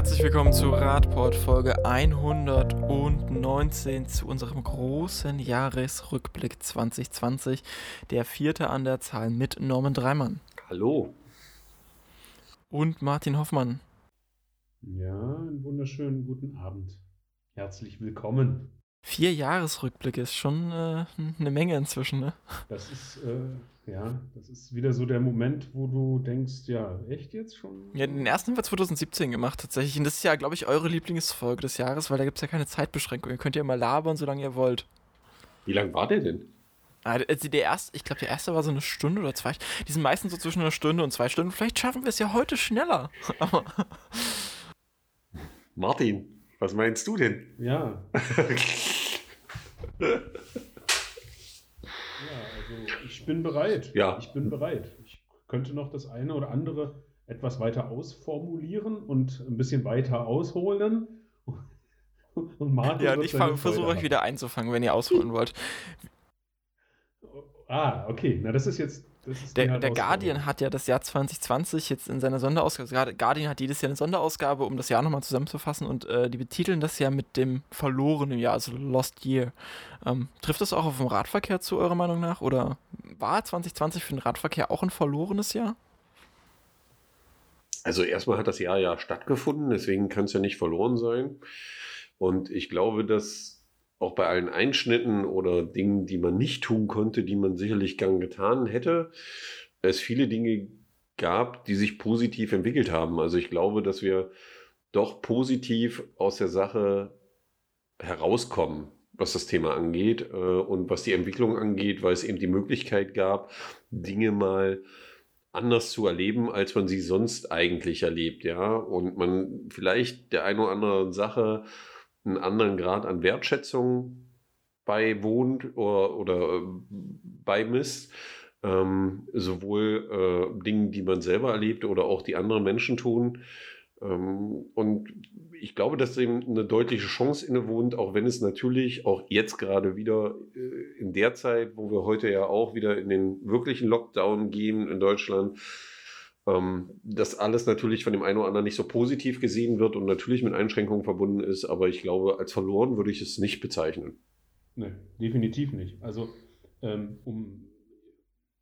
Herzlich willkommen zu Radport Folge 119 zu unserem großen Jahresrückblick 2020. Der vierte an der Zahl mit Norman Dreimann. Hallo. Und Martin Hoffmann. Ja, einen wunderschönen guten Abend. Herzlich willkommen. Vier Jahresrückblick ist schon äh, eine Menge inzwischen, ne? Das ist, äh, ja, das ist wieder so der Moment, wo du denkst, ja, echt jetzt schon? Ja, den ersten haben wir 2017 gemacht tatsächlich. Und das ist ja, glaube ich, eure Lieblingsfolge des Jahres, weil da gibt es ja keine Zeitbeschränkung. Ihr könnt ja mal labern, solange ihr wollt. Wie lang war der denn? Also der erste, ich glaube, der erste war so eine Stunde oder zwei. Die sind meistens so zwischen einer Stunde und zwei Stunden. Vielleicht schaffen wir es ja heute schneller. Martin, was meinst du denn? Ja. ich bin bereit. Ja. Ich bin bereit. Ich könnte noch das eine oder andere etwas weiter ausformulieren und ein bisschen weiter ausholen. Und Martin ja, und ich versuche euch wieder einzufangen, wenn ihr ausholen wollt. Ah, okay. Na, das ist jetzt der, der Guardian hat ja das Jahr 2020 jetzt in seiner Sonderausgabe, also Guardian hat jedes Jahr eine Sonderausgabe, um das Jahr nochmal zusammenzufassen und äh, die betiteln das ja mit dem verlorenen Jahr, also Lost Year. Ähm, trifft das auch auf den Radverkehr zu, eurer Meinung nach? Oder war 2020 für den Radverkehr auch ein verlorenes Jahr? Also erstmal hat das Jahr ja stattgefunden, deswegen kann es ja nicht verloren sein. Und ich glaube, dass auch bei allen Einschnitten oder Dingen, die man nicht tun konnte, die man sicherlich gern getan hätte, es viele Dinge gab, die sich positiv entwickelt haben. Also ich glaube, dass wir doch positiv aus der Sache herauskommen, was das Thema angeht äh, und was die Entwicklung angeht, weil es eben die Möglichkeit gab, Dinge mal anders zu erleben, als man sie sonst eigentlich erlebt, ja. Und man vielleicht der einen oder anderen Sache einen anderen Grad an Wertschätzung beiwohnt oder, oder äh, beimisst. Ähm, sowohl äh, Dinge, die man selber erlebt oder auch die anderen Menschen tun. Ähm, und ich glaube, dass dem eine deutliche Chance innewohnt, auch wenn es natürlich auch jetzt gerade wieder äh, in der Zeit, wo wir heute ja auch wieder in den wirklichen Lockdown gehen in Deutschland, ähm, dass alles natürlich von dem einen oder anderen nicht so positiv gesehen wird und natürlich mit Einschränkungen verbunden ist, aber ich glaube, als verloren würde ich es nicht bezeichnen. Nee, definitiv nicht. Also, ähm, um,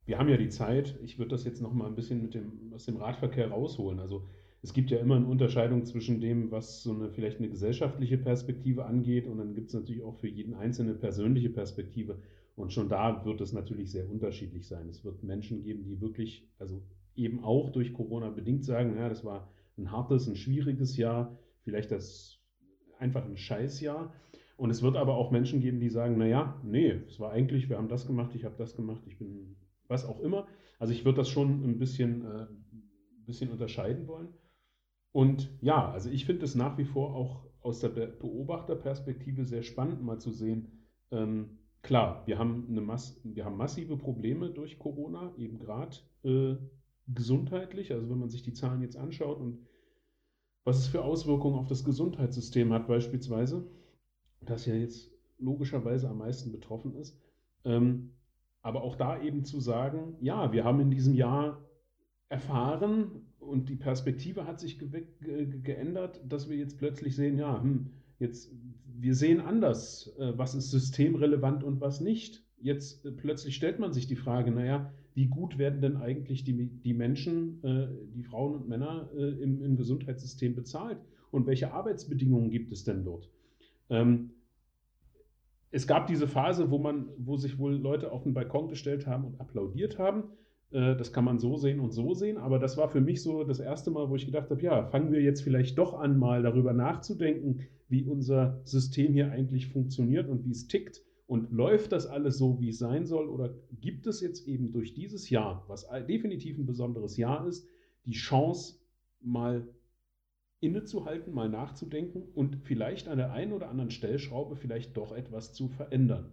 wir haben ja die Zeit, ich würde das jetzt noch mal ein bisschen mit dem, aus dem Radverkehr rausholen. Also, es gibt ja immer eine Unterscheidung zwischen dem, was so eine vielleicht eine gesellschaftliche Perspektive angeht, und dann gibt es natürlich auch für jeden Einzelne persönliche Perspektive. Und schon da wird es natürlich sehr unterschiedlich sein. Es wird Menschen geben, die wirklich, also eben auch durch Corona bedingt sagen, ja, das war ein hartes, ein schwieriges Jahr, vielleicht das einfach ein Scheißjahr. Und es wird aber auch Menschen geben, die sagen, naja, nee, es war eigentlich, wir haben das gemacht, ich habe das gemacht, ich bin was auch immer. Also ich würde das schon ein bisschen, äh, ein bisschen unterscheiden wollen. Und ja, also ich finde es nach wie vor auch aus der Beobachterperspektive sehr spannend, mal zu sehen, ähm, klar, wir haben, eine Mass wir haben massive Probleme durch Corona, eben gerade äh, gesundheitlich, also wenn man sich die Zahlen jetzt anschaut und was es für Auswirkungen auf das Gesundheitssystem hat beispielsweise, das ja jetzt logischerweise am meisten betroffen ist. Ähm, aber auch da eben zu sagen, ja, wir haben in diesem Jahr erfahren und die Perspektive hat sich ge ge geändert, dass wir jetzt plötzlich sehen, ja, hm, jetzt wir sehen anders, äh, was ist systemrelevant und was nicht. Jetzt äh, plötzlich stellt man sich die Frage, naja, wie gut werden denn eigentlich die, die Menschen, äh, die Frauen und Männer äh, im, im, Gesundheitssystem bezahlt und welche Arbeitsbedingungen gibt es denn dort? Ähm, es gab diese Phase, wo man, wo sich wohl Leute auf den Balkon gestellt haben und applaudiert haben. Äh, das kann man so sehen und so sehen, aber das war für mich so das erste Mal, wo ich gedacht habe, ja, fangen wir jetzt vielleicht doch an, mal darüber nachzudenken, wie unser System hier eigentlich funktioniert und wie es tickt und läuft das alles so, wie es sein soll? Oder gibt es jetzt eben durch dieses Jahr, was definitiv ein besonderes Jahr ist, die Chance, mal innezuhalten, mal nachzudenken und vielleicht an der einen oder anderen Stellschraube vielleicht doch etwas zu verändern?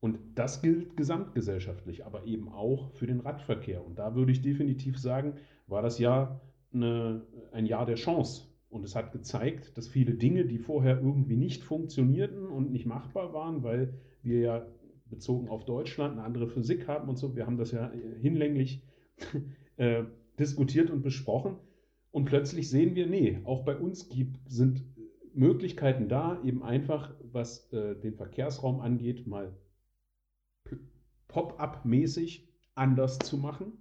Und das gilt gesamtgesellschaftlich, aber eben auch für den Radverkehr. Und da würde ich definitiv sagen, war das Jahr eine, ein Jahr der Chance und es hat gezeigt, dass viele Dinge, die vorher irgendwie nicht funktionierten und nicht machbar waren, weil wir ja bezogen auf Deutschland eine andere Physik haben und so, wir haben das ja hinlänglich äh, diskutiert und besprochen. Und plötzlich sehen wir, nee, auch bei uns gibt, sind Möglichkeiten da, eben einfach, was äh, den Verkehrsraum angeht, mal pop-up-mäßig anders zu machen,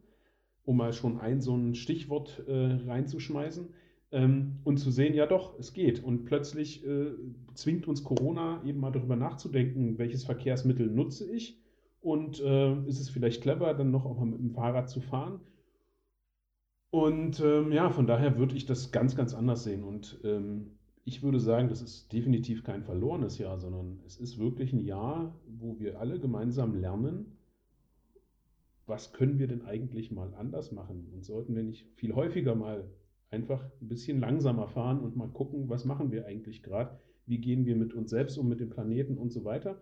um mal schon ein so ein Stichwort äh, reinzuschmeißen ähm, und zu sehen, ja doch, es geht. Und plötzlich äh, zwingt uns Corona eben mal darüber nachzudenken, welches Verkehrsmittel nutze ich und äh, ist es vielleicht clever, dann noch auch mal mit dem Fahrrad zu fahren. Und ähm, ja, von daher würde ich das ganz, ganz anders sehen. Und ähm, ich würde sagen, das ist definitiv kein verlorenes Jahr, sondern es ist wirklich ein Jahr, wo wir alle gemeinsam lernen, was können wir denn eigentlich mal anders machen? Und sollten wir nicht viel häufiger mal einfach ein bisschen langsamer fahren und mal gucken, was machen wir eigentlich gerade? Wie gehen wir mit uns selbst um, mit dem Planeten und so weiter?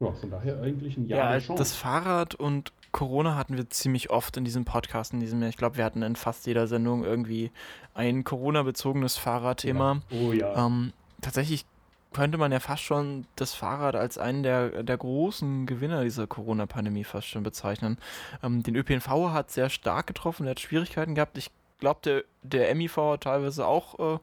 Ja, von daher eigentlich ein Jahr. Ja, das Fahrrad und Corona hatten wir ziemlich oft in diesem Podcast in diesem Jahr. Ich glaube, wir hatten in fast jeder Sendung irgendwie ein Corona-bezogenes Fahrradthema. Ja. Oh ja. Ähm, tatsächlich könnte man ja fast schon das Fahrrad als einen der, der großen Gewinner dieser Corona-Pandemie fast schon bezeichnen. Ähm, den ÖPNV hat sehr stark getroffen, der hat Schwierigkeiten gehabt. Ich glaube, der, der MIV hat teilweise auch äh,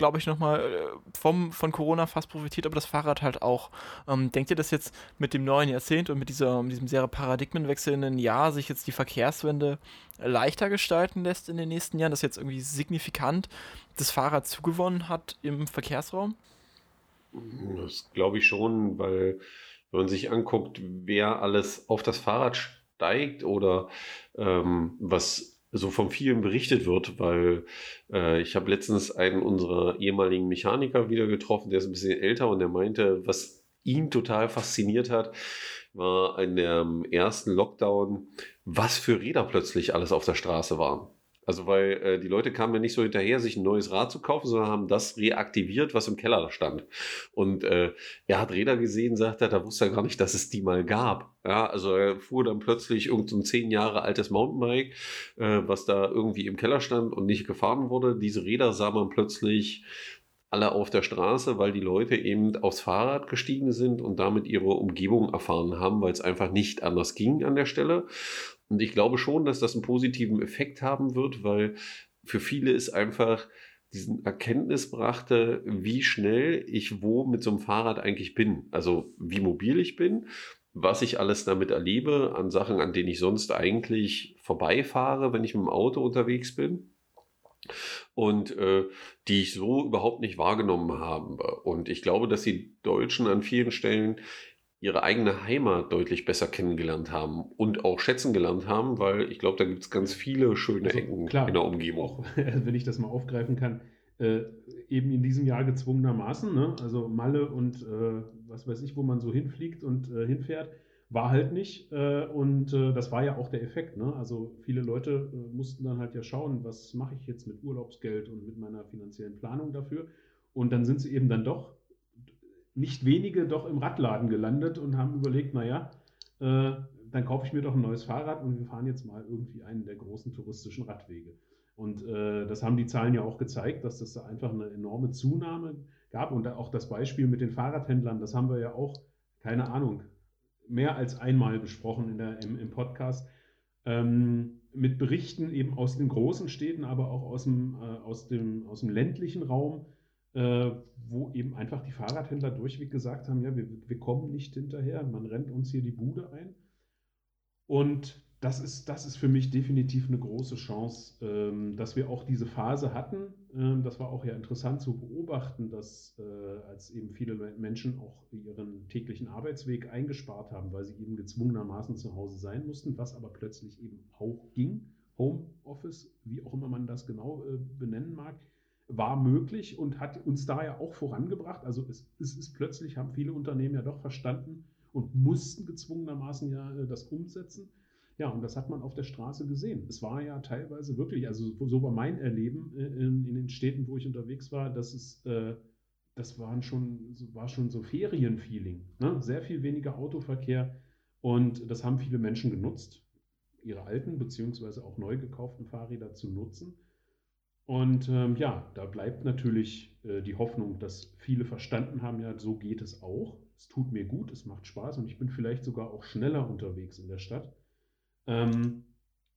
glaube ich, nochmal äh, von Corona fast profitiert, aber das Fahrrad halt auch. Ähm, denkt ihr, dass jetzt mit dem neuen Jahrzehnt und mit dieser, diesem sehr paradigmenwechselnden Jahr sich jetzt die Verkehrswende leichter gestalten lässt in den nächsten Jahren, dass jetzt irgendwie signifikant das Fahrrad zugewonnen hat im Verkehrsraum? Das glaube ich schon, weil wenn man sich anguckt, wer alles auf das Fahrrad steigt oder ähm, was so von vielen berichtet wird, weil äh, ich habe letztens einen unserer ehemaligen Mechaniker wieder getroffen, der ist ein bisschen älter und der meinte, was ihn total fasziniert hat, war in dem ersten Lockdown, was für Räder plötzlich alles auf der Straße waren. Also weil äh, die Leute kamen ja nicht so hinterher, sich ein neues Rad zu kaufen, sondern haben das reaktiviert, was im Keller stand. Und äh, er hat Räder gesehen, sagt er, da wusste er gar nicht, dass es die mal gab. Ja, also er fuhr dann plötzlich irgendein zehn Jahre altes Mountainbike, äh, was da irgendwie im Keller stand und nicht gefahren wurde. Diese Räder sah man plötzlich alle auf der Straße, weil die Leute eben aufs Fahrrad gestiegen sind und damit ihre Umgebung erfahren haben, weil es einfach nicht anders ging an der Stelle. Und ich glaube schon, dass das einen positiven Effekt haben wird, weil für viele ist einfach diesen Erkenntnis brachte, wie schnell ich wo mit so einem Fahrrad eigentlich bin. Also wie mobil ich bin, was ich alles damit erlebe an Sachen, an denen ich sonst eigentlich vorbeifahre, wenn ich mit dem Auto unterwegs bin. Und äh, die ich so überhaupt nicht wahrgenommen habe. Und ich glaube, dass die Deutschen an vielen Stellen ihre eigene Heimat deutlich besser kennengelernt haben und auch schätzen gelernt haben, weil ich glaube, da gibt es ganz viele schöne also, Ecken klar, in der Umgebung. Auch, wenn ich das mal aufgreifen kann, äh, eben in diesem Jahr gezwungenermaßen, ne? also Malle und äh, was weiß ich, wo man so hinfliegt und äh, hinfährt, war halt nicht. Äh, und äh, das war ja auch der Effekt. Ne? Also viele Leute äh, mussten dann halt ja schauen, was mache ich jetzt mit Urlaubsgeld und mit meiner finanziellen Planung dafür. Und dann sind sie eben dann doch nicht wenige doch im Radladen gelandet und haben überlegt, naja, äh, dann kaufe ich mir doch ein neues Fahrrad und wir fahren jetzt mal irgendwie einen der großen touristischen Radwege. Und äh, das haben die Zahlen ja auch gezeigt, dass das da einfach eine enorme Zunahme gab. Und auch das Beispiel mit den Fahrradhändlern, das haben wir ja auch, keine Ahnung, mehr als einmal besprochen in der, im, im Podcast. Ähm, mit Berichten eben aus den großen Städten, aber auch aus dem, äh, aus dem, aus dem ländlichen Raum, äh, wo eben einfach die Fahrradhändler durchweg gesagt haben, ja, wir, wir kommen nicht hinterher, man rennt uns hier die Bude ein. Und das ist, das ist für mich definitiv eine große Chance, ähm, dass wir auch diese Phase hatten. Ähm, das war auch ja interessant zu beobachten, dass äh, als eben viele Menschen auch ihren täglichen Arbeitsweg eingespart haben, weil sie eben gezwungenermaßen zu Hause sein mussten, was aber plötzlich eben auch ging. Homeoffice, wie auch immer man das genau äh, benennen mag, war möglich und hat uns da ja auch vorangebracht. Also es, es ist plötzlich, haben viele Unternehmen ja doch verstanden und mussten gezwungenermaßen ja äh, das umsetzen. Ja, und das hat man auf der Straße gesehen. Es war ja teilweise wirklich, also so war mein Erleben äh, in, in den Städten, wo ich unterwegs war, dass es, äh, das waren schon, war schon so Ferienfeeling. Ne? Sehr viel weniger Autoverkehr und das haben viele Menschen genutzt, ihre alten beziehungsweise auch neu gekauften Fahrräder zu nutzen. Und ähm, ja, da bleibt natürlich äh, die Hoffnung, dass viele verstanden haben, ja, so geht es auch. Es tut mir gut, es macht Spaß und ich bin vielleicht sogar auch schneller unterwegs in der Stadt. Ähm,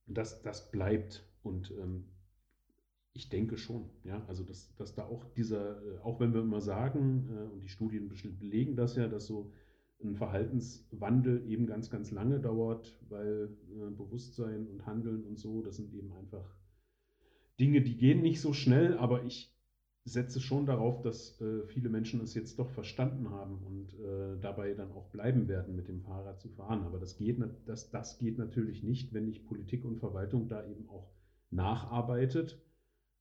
das, das bleibt. Und ähm, Ich denke schon, ja. Also dass, dass da auch dieser, äh, auch wenn wir immer sagen, äh, und die Studien belegen das ja, dass so ein Verhaltenswandel eben ganz, ganz lange dauert, weil äh, Bewusstsein und Handeln und so, das sind eben einfach Dinge, die gehen nicht so schnell, aber ich setze schon darauf, dass äh, viele Menschen es jetzt doch verstanden haben und äh, dabei dann auch bleiben werden, mit dem Fahrrad zu fahren. Aber das geht, das, das geht natürlich nicht, wenn nicht Politik und Verwaltung da eben auch nacharbeitet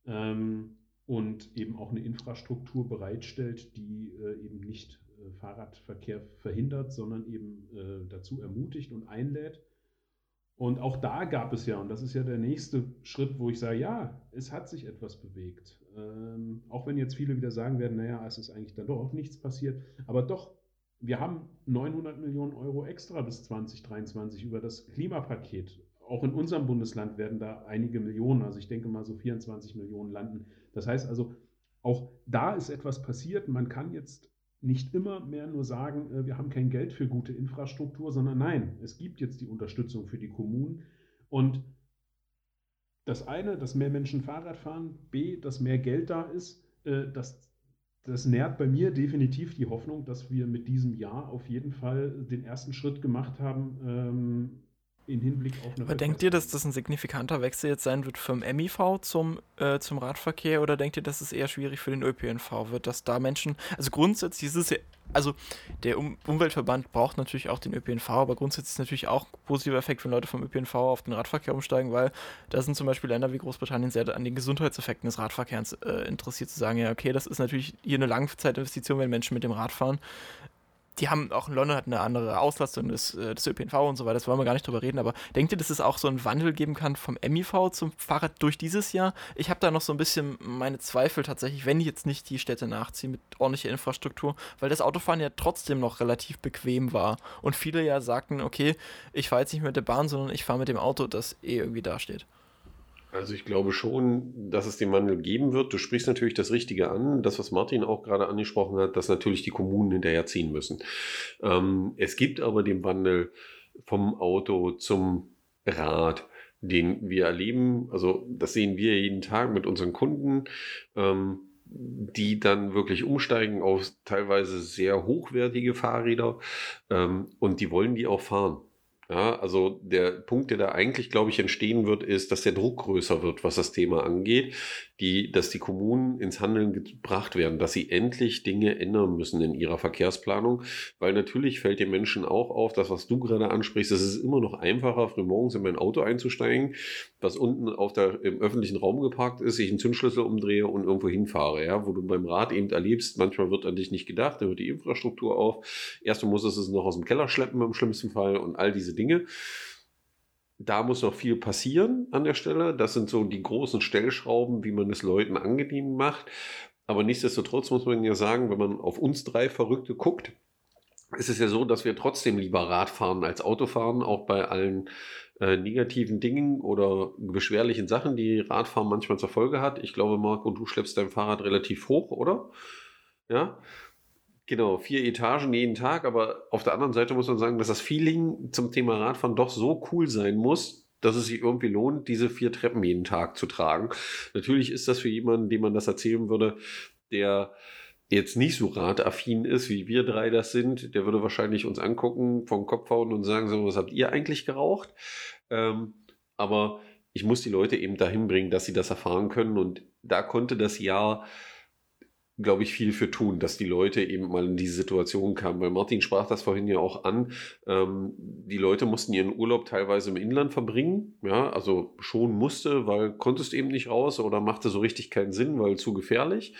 ähm, und eben auch eine Infrastruktur bereitstellt, die äh, eben nicht äh, Fahrradverkehr verhindert, sondern eben äh, dazu ermutigt und einlädt. Und auch da gab es ja, und das ist ja der nächste Schritt, wo ich sage, ja, es hat sich etwas bewegt. Ähm, auch wenn jetzt viele wieder sagen werden, naja, es ist eigentlich dann doch auch nichts passiert. Aber doch, wir haben 900 Millionen Euro extra bis 2023 über das Klimapaket. Auch in unserem Bundesland werden da einige Millionen, also ich denke mal so 24 Millionen landen. Das heißt also, auch da ist etwas passiert. Man kann jetzt nicht immer mehr nur sagen, äh, wir haben kein Geld für gute Infrastruktur, sondern nein, es gibt jetzt die Unterstützung für die Kommunen. Und das eine, dass mehr Menschen Fahrrad fahren, B, dass mehr Geld da ist, äh, das, das nährt bei mir definitiv die Hoffnung, dass wir mit diesem Jahr auf jeden Fall den ersten Schritt gemacht haben, ähm, in Hinblick auf eine. Aber denkt ihr, dass das ein signifikanter Wechsel jetzt sein wird vom MIV zum, äh, zum Radverkehr oder denkt ihr, dass es eher schwierig für den ÖPNV wird, dass da Menschen, also grundsätzlich ist es ja, also der um Umweltverband braucht natürlich auch den ÖPNV, aber grundsätzlich ist es natürlich auch ein positiver Effekt, wenn Leute vom ÖPNV auf den Radverkehr umsteigen, weil da sind zum Beispiel Länder wie Großbritannien sehr an den Gesundheitseffekten des Radverkehrs äh, interessiert zu sagen, ja, okay, das ist natürlich hier eine Langzeitinvestition, wenn Menschen mit dem Rad fahren die haben auch in London hat eine andere Auslastung des, äh, des ÖPNV und so weiter, das wollen wir gar nicht drüber reden, aber denkt ihr, dass es auch so einen Wandel geben kann vom MIV zum Fahrrad durch dieses Jahr? Ich habe da noch so ein bisschen meine Zweifel tatsächlich, wenn jetzt nicht die Städte nachziehen mit ordentlicher Infrastruktur, weil das Autofahren ja trotzdem noch relativ bequem war und viele ja sagten, okay, ich fahre jetzt nicht mit der Bahn, sondern ich fahre mit dem Auto, das eh irgendwie dasteht. Also ich glaube schon, dass es den Wandel geben wird. Du sprichst natürlich das Richtige an, das, was Martin auch gerade angesprochen hat, dass natürlich die Kommunen hinterherziehen müssen. Ähm, es gibt aber den Wandel vom Auto zum Rad, den wir erleben. Also das sehen wir jeden Tag mit unseren Kunden. Ähm, die dann wirklich umsteigen auf teilweise sehr hochwertige Fahrräder ähm, und die wollen die auch fahren. Ja, also der Punkt, der da eigentlich, glaube ich, entstehen wird, ist, dass der Druck größer wird, was das Thema angeht, die, dass die Kommunen ins Handeln gebracht werden, dass sie endlich Dinge ändern müssen in ihrer Verkehrsplanung, weil natürlich fällt den Menschen auch auf, das, was du gerade ansprichst, es ist immer noch einfacher, früh morgens in mein Auto einzusteigen, was unten auf der, im öffentlichen Raum geparkt ist, ich einen Zündschlüssel umdrehe und irgendwo hinfahre, ja, wo du beim Rad eben erlebst, manchmal wird an dich nicht gedacht, dann hört die Infrastruktur auf, erst du musst es noch aus dem Keller schleppen im schlimmsten Fall und all diese Dinge. Da muss noch viel passieren an der Stelle. Das sind so die großen Stellschrauben, wie man es Leuten angenehm macht. Aber nichtsdestotrotz muss man ja sagen, wenn man auf uns drei Verrückte guckt, ist es ja so, dass wir trotzdem lieber Rad fahren als Auto fahren, auch bei allen äh, negativen Dingen oder beschwerlichen Sachen, die Radfahren manchmal zur Folge hat. Ich glaube, Marco, du schleppst dein Fahrrad relativ hoch, oder? Ja. Genau, vier Etagen jeden Tag, aber auf der anderen Seite muss man sagen, dass das Feeling zum Thema Radfahren doch so cool sein muss, dass es sich irgendwie lohnt, diese vier Treppen jeden Tag zu tragen. Natürlich ist das für jemanden, dem man das erzählen würde, der jetzt nicht so radaffin ist, wie wir drei das sind, der würde wahrscheinlich uns angucken, vom Kopf hauen und sagen, so, was habt ihr eigentlich geraucht? Ähm, aber ich muss die Leute eben dahin bringen, dass sie das erfahren können und da konnte das Jahr glaube ich, viel für tun, dass die Leute eben mal in diese Situation kamen. Weil Martin sprach das vorhin ja auch an. Ähm, die Leute mussten ihren Urlaub teilweise im Inland verbringen. Ja, also schon musste, weil konntest eben nicht raus oder machte so richtig keinen Sinn, weil zu gefährlich.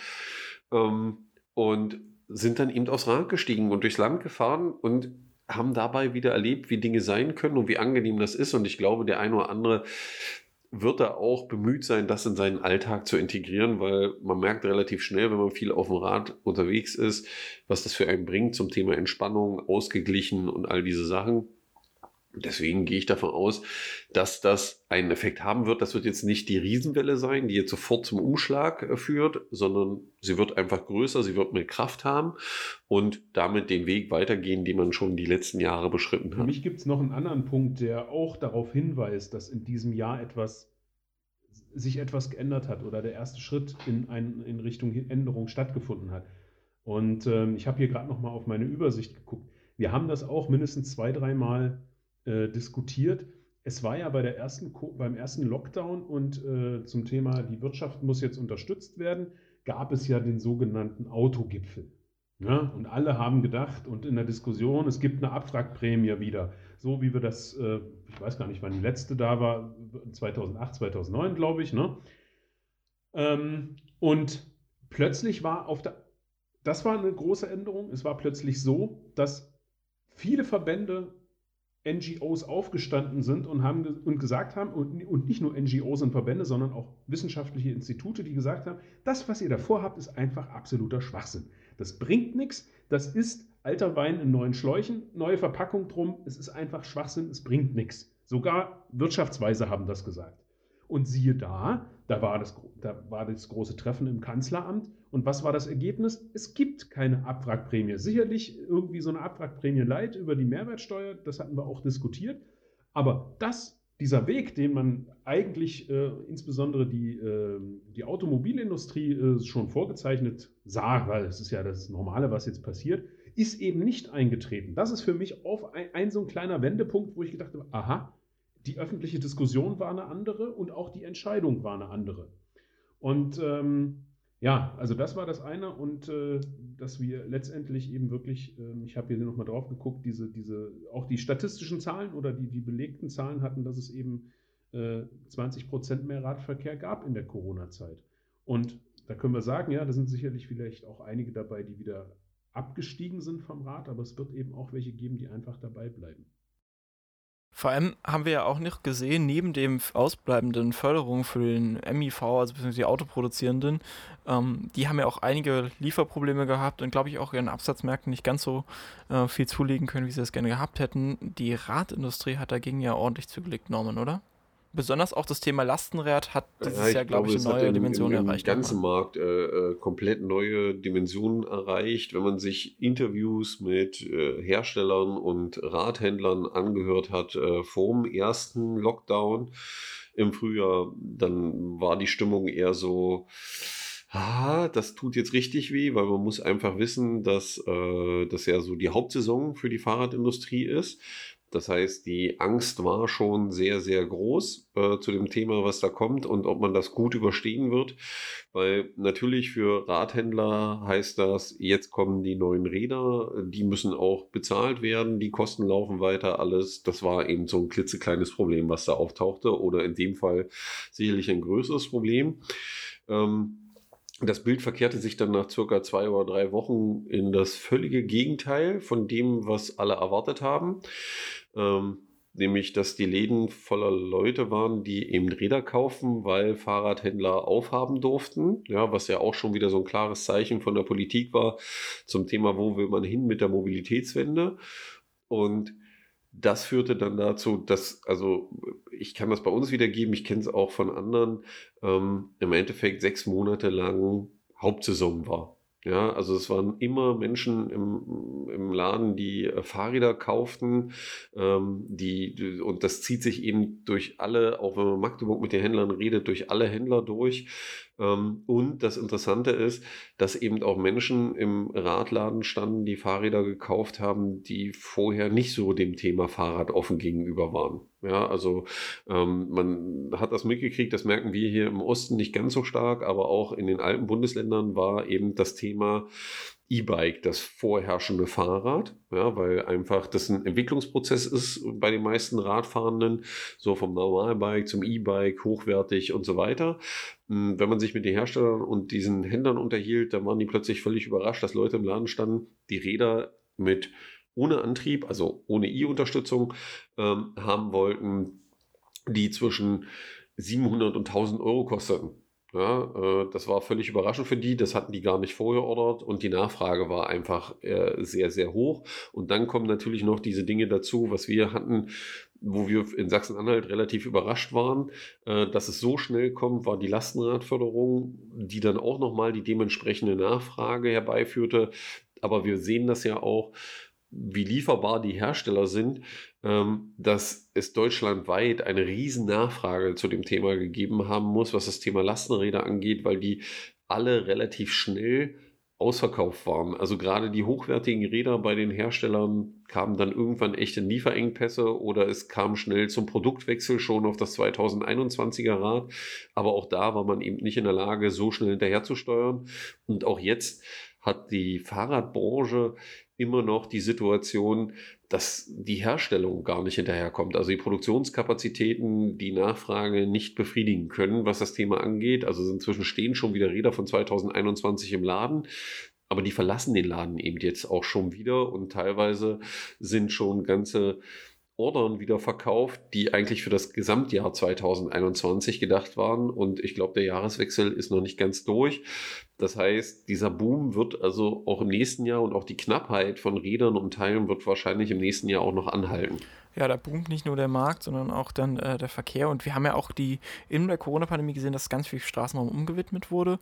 Ähm, und sind dann eben aufs Rad gestiegen und durchs Land gefahren und haben dabei wieder erlebt, wie Dinge sein können und wie angenehm das ist. Und ich glaube, der eine oder andere wird er auch bemüht sein, das in seinen Alltag zu integrieren, weil man merkt relativ schnell, wenn man viel auf dem Rad unterwegs ist, was das für einen bringt zum Thema Entspannung, ausgeglichen und all diese Sachen. Deswegen gehe ich davon aus, dass das einen Effekt haben wird. Das wird jetzt nicht die Riesenwelle sein, die jetzt sofort zum Umschlag äh, führt, sondern sie wird einfach größer, sie wird mehr Kraft haben und damit den Weg weitergehen, den man schon die letzten Jahre beschritten hat. Für mich gibt es noch einen anderen Punkt, der auch darauf hinweist, dass in diesem Jahr etwas sich etwas geändert hat oder der erste Schritt in, ein, in Richtung Änderung stattgefunden hat. Und ähm, ich habe hier gerade noch mal auf meine Übersicht geguckt. Wir haben das auch mindestens zwei, dreimal äh, diskutiert. Es war ja bei der ersten, beim ersten Lockdown und äh, zum Thema, die Wirtschaft muss jetzt unterstützt werden, gab es ja den sogenannten Autogipfel. Ja, und alle haben gedacht und in der Diskussion, es gibt eine Abwrackprämie wieder. So wie wir das, äh, ich weiß gar nicht, wann die letzte da war, 2008, 2009, glaube ich. Ne? Ähm, und plötzlich war auf der, das war eine große Änderung. Es war plötzlich so, dass viele Verbände NGOs aufgestanden sind und, haben und gesagt haben, und, und nicht nur NGOs und Verbände, sondern auch wissenschaftliche Institute, die gesagt haben, das, was ihr davor habt, ist einfach absoluter Schwachsinn. Das bringt nichts, das ist alter Wein in neuen Schläuchen, neue Verpackung drum, es ist einfach Schwachsinn, es bringt nichts. Sogar Wirtschaftsweise haben das gesagt. Und siehe da, da war, das, da war das große Treffen im Kanzleramt. Und was war das Ergebnis? Es gibt keine Abwrackprämie. Sicherlich irgendwie so eine Abwrackprämie leid über die Mehrwertsteuer, das hatten wir auch diskutiert. Aber das, dieser Weg, den man eigentlich äh, insbesondere die, äh, die Automobilindustrie äh, schon vorgezeichnet sah, weil es ist ja das Normale, was jetzt passiert, ist eben nicht eingetreten. Das ist für mich auf ein, ein so ein kleiner Wendepunkt, wo ich gedacht habe, aha, die öffentliche Diskussion war eine andere und auch die Entscheidung war eine andere. Und ähm, ja, also das war das eine und äh, dass wir letztendlich eben wirklich, äh, ich habe hier nochmal drauf geguckt, diese, diese, auch die statistischen Zahlen oder die, die belegten Zahlen hatten, dass es eben äh, 20 Prozent mehr Radverkehr gab in der Corona-Zeit. Und da können wir sagen, ja, da sind sicherlich vielleicht auch einige dabei, die wieder abgestiegen sind vom Rad, aber es wird eben auch welche geben, die einfach dabei bleiben. Vor allem haben wir ja auch nicht gesehen, neben dem ausbleibenden Förderung für den MIV, also beziehungsweise die Autoproduzierenden, ähm, die haben ja auch einige Lieferprobleme gehabt und glaube ich auch ihren Absatzmärkten nicht ganz so äh, viel zulegen können, wie sie es gerne gehabt hätten. Die Radindustrie hat dagegen ja ordentlich zugelegt, Norman, oder? Besonders auch das Thema Lastenrad hat dieses ja, Jahr, glaube ich, eine neue Dimension im, im erreicht. Im ganzen Markt äh, äh, komplett neue Dimensionen erreicht. Wenn man sich Interviews mit äh, Herstellern und Radhändlern angehört hat äh, vor dem ersten Lockdown im Frühjahr, dann war die Stimmung eher so, ah, das tut jetzt richtig weh, weil man muss einfach wissen, dass äh, das ja so die Hauptsaison für die Fahrradindustrie ist. Das heißt, die Angst war schon sehr, sehr groß äh, zu dem Thema, was da kommt und ob man das gut überstehen wird. Weil natürlich für Radhändler heißt das, jetzt kommen die neuen Räder, die müssen auch bezahlt werden, die Kosten laufen weiter, alles. Das war eben so ein klitzekleines Problem, was da auftauchte oder in dem Fall sicherlich ein größeres Problem. Ähm, das Bild verkehrte sich dann nach circa zwei oder drei Wochen in das völlige Gegenteil von dem, was alle erwartet haben. Ähm, nämlich, dass die Läden voller Leute waren, die eben Räder kaufen, weil Fahrradhändler aufhaben durften. Ja, was ja auch schon wieder so ein klares Zeichen von der Politik war zum Thema, wo will man hin mit der Mobilitätswende. Und das führte dann dazu, dass, also ich kann das bei uns wiedergeben, ich kenne es auch von anderen, ähm, im Endeffekt sechs Monate lang Hauptsaison war. Ja, also es waren immer Menschen im, im Laden, die äh, Fahrräder kauften, ähm, die, und das zieht sich eben durch alle, auch wenn man Magdeburg mit den Händlern redet, durch alle Händler durch. Ähm, und das Interessante ist, dass eben auch Menschen im Radladen standen, die Fahrräder gekauft haben, die vorher nicht so dem Thema Fahrrad offen gegenüber waren. Ja, also ähm, man hat das mitgekriegt, das merken wir hier im Osten nicht ganz so stark, aber auch in den alten Bundesländern war eben das Thema E-Bike das vorherrschende Fahrrad, ja, weil einfach das ein Entwicklungsprozess ist bei den meisten Radfahrenden, so vom Normalbike zum E-Bike, hochwertig und so weiter. Hm, wenn man sich mit den Herstellern und diesen Händlern unterhielt, dann waren die plötzlich völlig überrascht, dass Leute im Laden standen, die Räder mit ohne Antrieb, also ohne E-Unterstützung ähm, haben wollten, die zwischen 700 und 1000 Euro kosteten. Ja, äh, das war völlig überraschend für die. Das hatten die gar nicht vorher ordert und die Nachfrage war einfach äh, sehr, sehr hoch. Und dann kommen natürlich noch diese Dinge dazu, was wir hatten, wo wir in Sachsen-Anhalt relativ überrascht waren, äh, dass es so schnell kommt, war die Lastenradförderung, die dann auch nochmal die dementsprechende Nachfrage herbeiführte. Aber wir sehen das ja auch, wie lieferbar die Hersteller sind, ähm, dass es deutschlandweit eine riesen Nachfrage zu dem Thema gegeben haben muss, was das Thema Lastenräder angeht, weil die alle relativ schnell ausverkauft waren. Also gerade die hochwertigen Räder bei den Herstellern kamen dann irgendwann echte Lieferengpässe oder es kam schnell zum Produktwechsel schon auf das 2021er Rad. Aber auch da war man eben nicht in der Lage, so schnell hinterherzusteuern. Und auch jetzt hat die Fahrradbranche immer noch die Situation, dass die Herstellung gar nicht hinterherkommt. Also die Produktionskapazitäten die Nachfrage nicht befriedigen können, was das Thema angeht. Also inzwischen stehen schon wieder Räder von 2021 im Laden. Aber die verlassen den Laden eben jetzt auch schon wieder und teilweise sind schon ganze Ordern wieder verkauft, die eigentlich für das Gesamtjahr 2021 gedacht waren. Und ich glaube, der Jahreswechsel ist noch nicht ganz durch. Das heißt, dieser Boom wird also auch im nächsten Jahr und auch die Knappheit von Rädern und Teilen wird wahrscheinlich im nächsten Jahr auch noch anhalten. Ja, da boomt nicht nur der Markt, sondern auch dann äh, der Verkehr. Und wir haben ja auch die in der Corona-Pandemie gesehen, dass ganz viel Straßenraum umgewidmet wurde.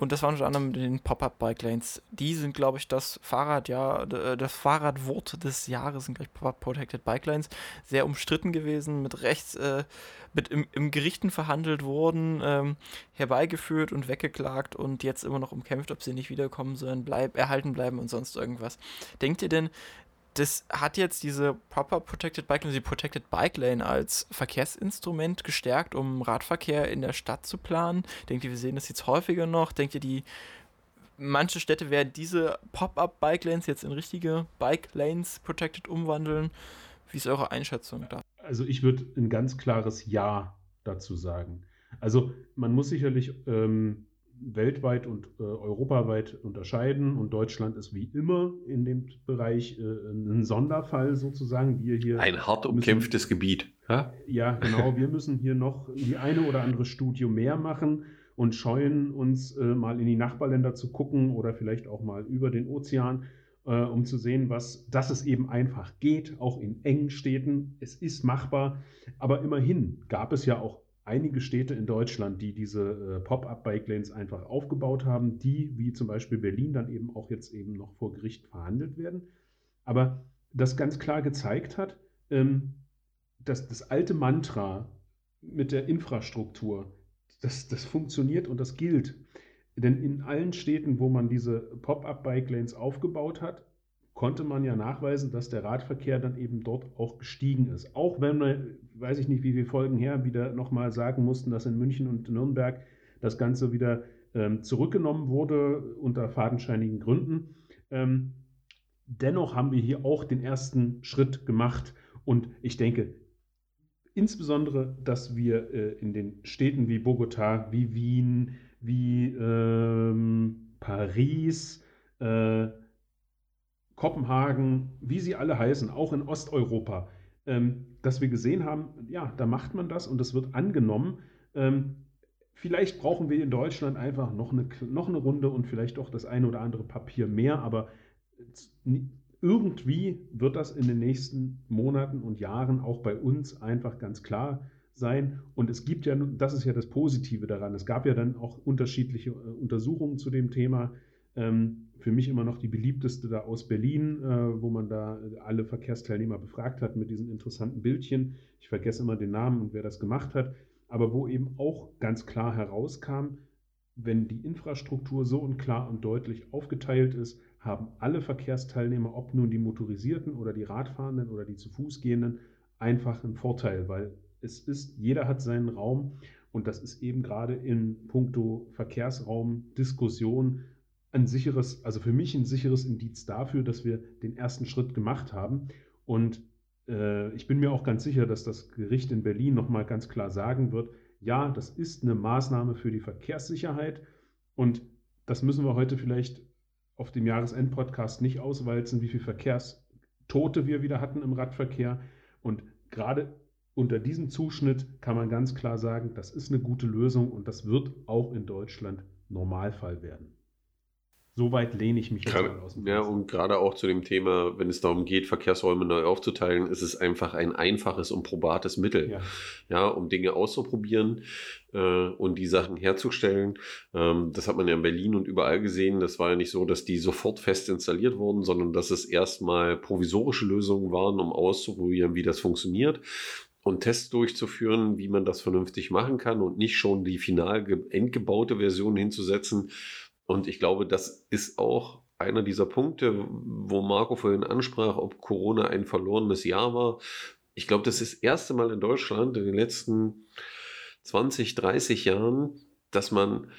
Und das waren unter anderem den Pop-Up-Bike Lanes. Die sind, glaube ich, das Fahrrad, ja, äh, das Fahrradwort des Jahres sind gleich Pop-Up Protected Bike Lanes. Sehr umstritten gewesen, mit Rechts, äh, mit im, im Gerichten verhandelt worden, ähm, herbeigeführt und weggeklagt und jetzt immer noch umkämpft, ob sie nicht wiederkommen sollen, bleib, erhalten bleiben und sonst irgendwas. Denkt ihr denn, das hat jetzt diese Proper Protected Bike Lane, die Protected Bike Lane als Verkehrsinstrument gestärkt, um Radverkehr in der Stadt zu planen. Denkt ihr, wir sehen das jetzt häufiger noch? Denkt ihr, die manche Städte werden diese Pop-up Bike Lanes jetzt in richtige Bike Lanes Protected umwandeln? Wie ist eure Einschätzung da? Also ich würde ein ganz klares Ja dazu sagen. Also man muss sicherlich ähm, weltweit und äh, europaweit unterscheiden und Deutschland ist wie immer in dem Bereich äh, ein Sonderfall sozusagen. Wir hier ein hart umkämpftes müssen, Gebiet. Ja? ja, genau. Wir müssen hier noch die eine oder andere Studie mehr machen und scheuen uns äh, mal in die Nachbarländer zu gucken oder vielleicht auch mal über den Ozean, äh, um zu sehen, was, dass es eben einfach geht, auch in engen Städten. Es ist machbar, aber immerhin gab es ja auch einige Städte in Deutschland, die diese äh, Pop-up-Bike-Lanes einfach aufgebaut haben, die, wie zum Beispiel Berlin, dann eben auch jetzt eben noch vor Gericht verhandelt werden. Aber das ganz klar gezeigt hat, ähm, dass das alte Mantra mit der Infrastruktur, das, das funktioniert und das gilt. Denn in allen Städten, wo man diese Pop-up-Bike-Lanes aufgebaut hat, konnte man ja nachweisen, dass der Radverkehr dann eben dort auch gestiegen ist. Auch wenn wir, weiß ich nicht, wie viele Folgen her, wieder nochmal sagen mussten, dass in München und Nürnberg das Ganze wieder ähm, zurückgenommen wurde unter fadenscheinigen Gründen. Ähm, dennoch haben wir hier auch den ersten Schritt gemacht und ich denke, insbesondere, dass wir äh, in den Städten wie Bogota, wie Wien, wie ähm, Paris, äh, Kopenhagen, wie sie alle heißen, auch in Osteuropa, ähm, dass wir gesehen haben, ja, da macht man das und das wird angenommen. Ähm, vielleicht brauchen wir in Deutschland einfach noch eine, noch eine Runde und vielleicht auch das eine oder andere Papier mehr, aber irgendwie wird das in den nächsten Monaten und Jahren auch bei uns einfach ganz klar sein. Und es gibt ja, das ist ja das Positive daran, es gab ja dann auch unterschiedliche äh, Untersuchungen zu dem Thema. Ähm, für mich immer noch die beliebteste da aus Berlin, äh, wo man da alle Verkehrsteilnehmer befragt hat mit diesen interessanten Bildchen. Ich vergesse immer den Namen und wer das gemacht hat, aber wo eben auch ganz klar herauskam, wenn die Infrastruktur so und klar und deutlich aufgeteilt ist, haben alle Verkehrsteilnehmer, ob nun die motorisierten oder die Radfahrenden oder die zu Fuß gehenden, einfach einen Vorteil, weil es ist, jeder hat seinen Raum und das ist eben gerade in puncto Verkehrsraum, Diskussion ein sicheres, also für mich ein sicheres Indiz dafür, dass wir den ersten Schritt gemacht haben. Und äh, ich bin mir auch ganz sicher, dass das Gericht in Berlin nochmal ganz klar sagen wird, ja, das ist eine Maßnahme für die Verkehrssicherheit. Und das müssen wir heute vielleicht auf dem Jahresendpodcast nicht auswalzen, wie viele Verkehrstote wir wieder hatten im Radverkehr. Und gerade unter diesem Zuschnitt kann man ganz klar sagen, das ist eine gute Lösung und das wird auch in Deutschland Normalfall werden. Soweit lehne ich mich gerade, aus Ja, und gerade auch zu dem Thema, wenn es darum geht, Verkehrsräume neu aufzuteilen, ist es einfach ein einfaches und probates Mittel, ja, ja um Dinge auszuprobieren äh, und die Sachen herzustellen. Ähm, das hat man ja in Berlin und überall gesehen. Das war ja nicht so, dass die sofort fest installiert wurden, sondern dass es erstmal provisorische Lösungen waren, um auszuprobieren, wie das funktioniert und Tests durchzuführen, wie man das vernünftig machen kann und nicht schon die final endgebaute Version hinzusetzen. Und ich glaube, das ist auch einer dieser Punkte, wo Marco vorhin ansprach, ob Corona ein verlorenes Jahr war. Ich glaube, das ist das erste Mal in Deutschland in den letzten 20, 30 Jahren, dass man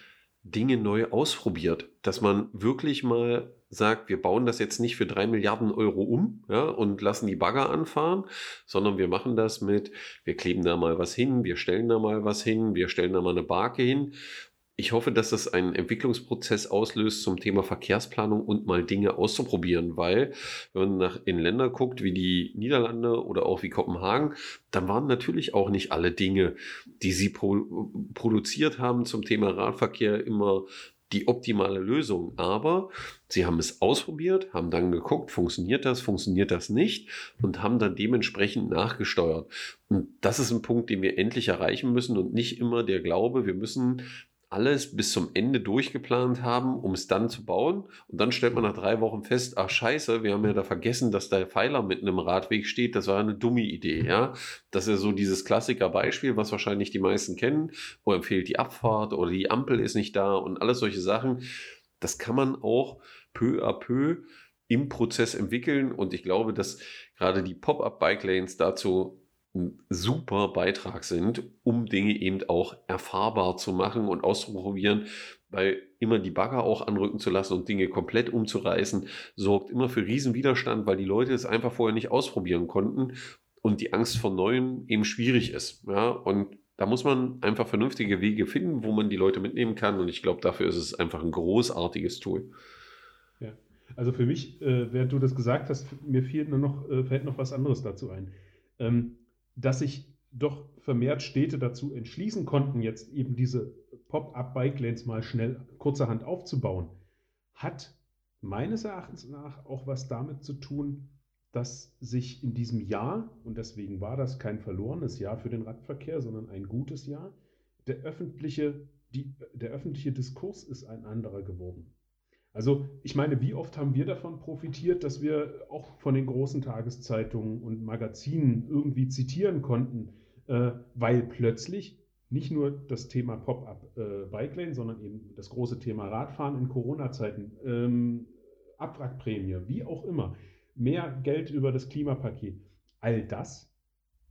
Dinge neu ausprobiert, dass man wirklich mal sagt, wir bauen das jetzt nicht für drei Milliarden Euro um ja, und lassen die Bagger anfahren, sondern wir machen das mit, wir kleben da mal was hin, wir stellen da mal was hin, wir stellen da mal eine Barke hin ich hoffe, dass das einen Entwicklungsprozess auslöst zum Thema Verkehrsplanung und mal Dinge auszuprobieren, weil wenn man nach, in Länder guckt wie die Niederlande oder auch wie Kopenhagen, dann waren natürlich auch nicht alle Dinge, die sie pro, produziert haben zum Thema Radverkehr immer die optimale Lösung. Aber sie haben es ausprobiert, haben dann geguckt, funktioniert das, funktioniert das nicht und haben dann dementsprechend nachgesteuert. Und das ist ein Punkt, den wir endlich erreichen müssen und nicht immer der Glaube, wir müssen alles bis zum Ende durchgeplant haben, um es dann zu bauen. Und dann stellt man nach drei Wochen fest, ach scheiße, wir haben ja da vergessen, dass der Pfeiler mitten im Radweg steht. Das war eine dumme Idee, ja. Das ist so dieses Klassikerbeispiel, was wahrscheinlich die meisten kennen, wo empfiehlt die Abfahrt oder die Ampel ist nicht da und alles solche Sachen. Das kann man auch peu à peu im Prozess entwickeln. Und ich glaube, dass gerade die Pop-up-Bike-Lanes dazu ein super Beitrag sind, um Dinge eben auch erfahrbar zu machen und auszuprobieren, weil immer die Bagger auch anrücken zu lassen und Dinge komplett umzureißen, sorgt immer für Riesenwiderstand, weil die Leute es einfach vorher nicht ausprobieren konnten und die Angst vor Neuem eben schwierig ist. Ja, und da muss man einfach vernünftige Wege finden, wo man die Leute mitnehmen kann. Und ich glaube, dafür ist es einfach ein großartiges Tool. Ja, also für mich, äh, während du das gesagt hast, mir fehlt nur noch, äh, fällt noch was anderes dazu ein. Ähm, dass sich doch vermehrt Städte dazu entschließen konnten, jetzt eben diese Pop-up-Bike-Lanes mal schnell kurzerhand aufzubauen, hat meines Erachtens nach auch was damit zu tun, dass sich in diesem Jahr, und deswegen war das kein verlorenes Jahr für den Radverkehr, sondern ein gutes Jahr, der öffentliche, die, der öffentliche Diskurs ist ein anderer geworden. Also ich meine, wie oft haben wir davon profitiert, dass wir auch von den großen Tageszeitungen und Magazinen irgendwie zitieren konnten, äh, weil plötzlich nicht nur das Thema Pop-up äh, Bike Lane, sondern eben das große Thema Radfahren in Corona-Zeiten, ähm, Abwrackprämie, wie auch immer, mehr Geld über das Klimapaket, all das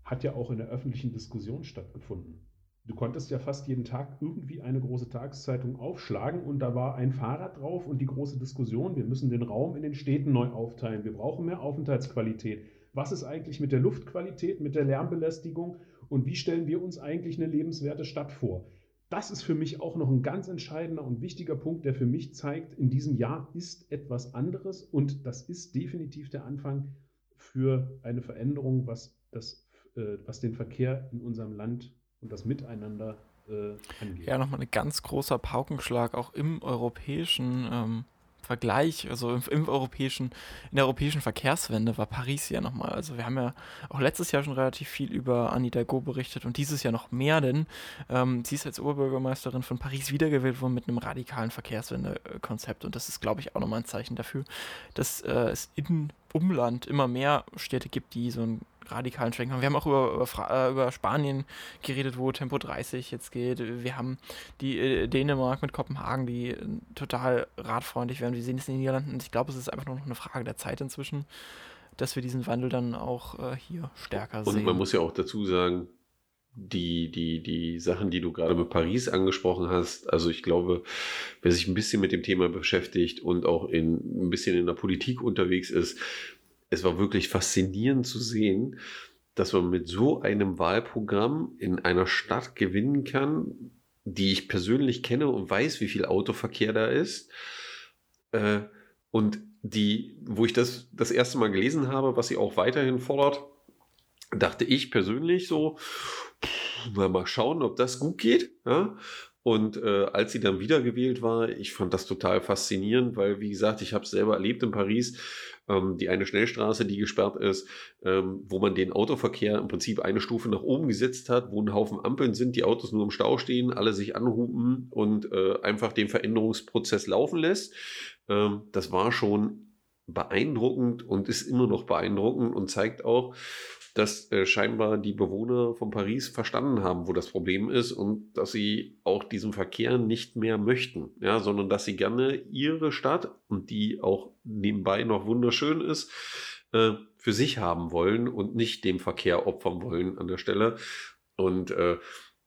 hat ja auch in der öffentlichen Diskussion stattgefunden. Du konntest ja fast jeden Tag irgendwie eine große Tageszeitung aufschlagen und da war ein Fahrrad drauf und die große Diskussion, wir müssen den Raum in den Städten neu aufteilen, wir brauchen mehr Aufenthaltsqualität. Was ist eigentlich mit der Luftqualität, mit der Lärmbelästigung und wie stellen wir uns eigentlich eine lebenswerte Stadt vor? Das ist für mich auch noch ein ganz entscheidender und wichtiger Punkt, der für mich zeigt, in diesem Jahr ist etwas anderes und das ist definitiv der Anfang für eine Veränderung, was, das, äh, was den Verkehr in unserem Land und das Miteinander äh, angeht. Ja, nochmal ein ganz großer Paukenschlag auch im europäischen ähm, Vergleich, also im, im, europäischen, in der europäischen Verkehrswende war Paris ja nochmal. Also wir haben ja auch letztes Jahr schon relativ viel über Annie Hidalgo berichtet und dieses Jahr noch mehr, denn ähm, sie ist als Oberbürgermeisterin von Paris wiedergewählt worden mit einem radikalen Verkehrswendekonzept und das ist, glaube ich, auch nochmal ein Zeichen dafür, dass äh, es im Umland immer mehr Städte gibt, die so ein radikalen Schwenk haben. Wir haben auch über, über, äh, über, Spanien geredet, wo Tempo 30 jetzt geht. Wir haben die äh, Dänemark mit Kopenhagen, die äh, total radfreundlich werden. Wir sehen es in den Niederlanden. Und ich glaube, es ist einfach nur noch eine Frage der Zeit inzwischen, dass wir diesen Wandel dann auch äh, hier stärker Und sehen. Und man muss ja auch dazu sagen, die, die, die Sachen, die du gerade mit Paris angesprochen hast, also ich glaube, wer sich ein bisschen mit dem Thema beschäftigt und auch in, ein bisschen in der Politik unterwegs ist, es war wirklich faszinierend zu sehen, dass man mit so einem Wahlprogramm in einer Stadt gewinnen kann, die ich persönlich kenne und weiß, wie viel Autoverkehr da ist. Äh, und die, wo ich das das erste Mal gelesen habe, was sie auch weiterhin fordert, dachte ich persönlich so, mal schauen, ob das gut geht. Ja? Und äh, als sie dann wiedergewählt war, ich fand das total faszinierend, weil, wie gesagt, ich habe es selber erlebt in Paris, ähm, die eine Schnellstraße, die gesperrt ist, ähm, wo man den Autoverkehr im Prinzip eine Stufe nach oben gesetzt hat, wo ein Haufen Ampeln sind, die Autos nur im Stau stehen, alle sich anhupen und äh, einfach den Veränderungsprozess laufen lässt. Ähm, das war schon beeindruckend und ist immer noch beeindruckend und zeigt auch, dass äh, scheinbar die Bewohner von Paris verstanden haben, wo das Problem ist und dass sie auch diesen Verkehr nicht mehr möchten, ja, sondern dass sie gerne ihre Stadt und die auch nebenbei noch wunderschön ist, äh, für sich haben wollen und nicht dem Verkehr opfern wollen an der Stelle. Und äh,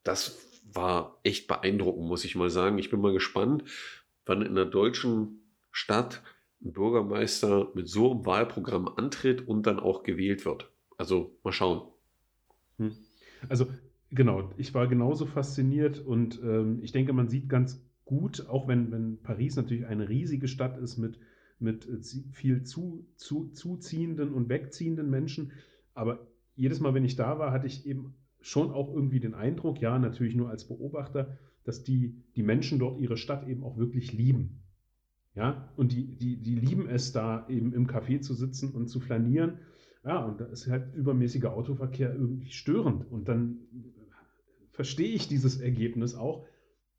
das war echt beeindruckend, muss ich mal sagen. Ich bin mal gespannt, wann in einer deutschen Stadt ein Bürgermeister mit so einem Wahlprogramm antritt und dann auch gewählt wird. Also mal schauen. Hm. Also genau, ich war genauso fasziniert und ähm, ich denke, man sieht ganz gut, auch wenn, wenn Paris natürlich eine riesige Stadt ist mit, mit äh, viel zu, zu, zuziehenden und wegziehenden Menschen, aber jedes Mal, wenn ich da war, hatte ich eben schon auch irgendwie den Eindruck, ja, natürlich nur als Beobachter, dass die, die Menschen dort ihre Stadt eben auch wirklich lieben. Ja, und die, die, die lieben es da eben im Café zu sitzen und zu flanieren ja, und da ist halt übermäßiger Autoverkehr irgendwie störend. Und dann verstehe ich dieses Ergebnis auch.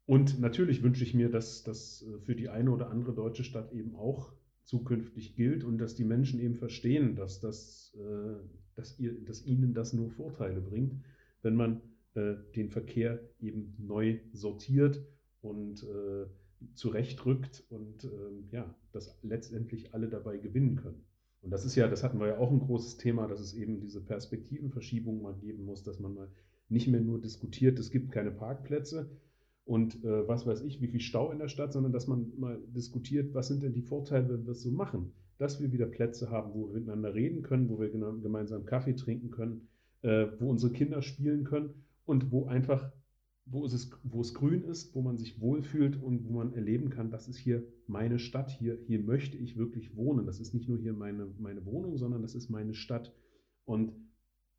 Und natürlich wünsche ich mir, dass das äh, für die eine oder andere deutsche Stadt eben auch zukünftig gilt und dass die Menschen eben verstehen, dass, das, äh, dass, ihr, dass ihnen das nur Vorteile bringt, wenn man äh, den Verkehr eben neu sortiert und zurechtrückt und ähm, ja, dass letztendlich alle dabei gewinnen können. Und das ist ja, das hatten wir ja auch ein großes Thema, dass es eben diese Perspektivenverschiebung mal geben muss, dass man mal nicht mehr nur diskutiert, es gibt keine Parkplätze und äh, was weiß ich, wie viel Stau in der Stadt, sondern dass man mal diskutiert, was sind denn die Vorteile, wenn wir es so machen, dass wir wieder Plätze haben, wo wir miteinander reden können, wo wir gemeinsam Kaffee trinken können, äh, wo unsere Kinder spielen können und wo einfach wo es, wo es grün ist, wo man sich wohlfühlt und wo man erleben kann, das ist hier meine Stadt, hier, hier möchte ich wirklich wohnen. Das ist nicht nur hier meine, meine Wohnung, sondern das ist meine Stadt. Und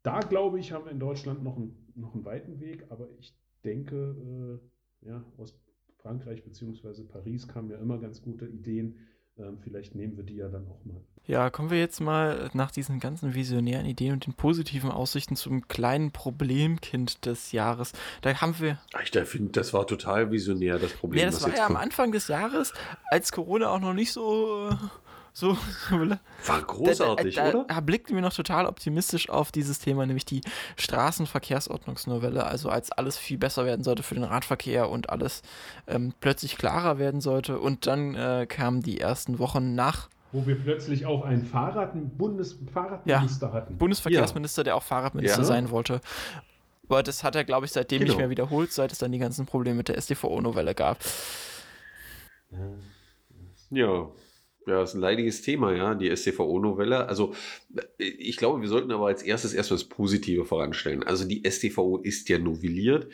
da glaube ich, haben wir in Deutschland noch einen, noch einen weiten Weg, aber ich denke, äh, ja, aus Frankreich bzw. Paris kamen ja immer ganz gute Ideen. Ähm, vielleicht nehmen wir die ja dann auch mal ja, kommen wir jetzt mal nach diesen ganzen visionären Ideen und den positiven Aussichten zum kleinen Problemkind des Jahres. Da haben wir. Ich finde, das war total visionär, das Problem. Ja, das war ja kommt. am Anfang des Jahres, als Corona auch noch nicht so. So, war großartig, da, da, da, Da blickten wir noch total optimistisch auf dieses Thema, nämlich die Straßenverkehrsordnungsnovelle. Also als alles viel besser werden sollte für den Radverkehr und alles ähm, plötzlich klarer werden sollte. Und dann äh, kamen die ersten Wochen nach wo wir plötzlich auch einen Fahrrad, Bundes Fahrradminister ja, hatten. Bundesverkehrsminister, ja. der auch Fahrradminister ja. sein wollte. Aber das hat er, glaube ich, seitdem genau. nicht mehr wiederholt, seit es dann die ganzen Probleme mit der SDVO-Novelle gab. Ja, ja, ist ein leidiges Thema, ja, die STVO-Novelle. Also, ich glaube, wir sollten aber als erstes erstmal das Positive voranstellen. Also, die STVO ist ja novelliert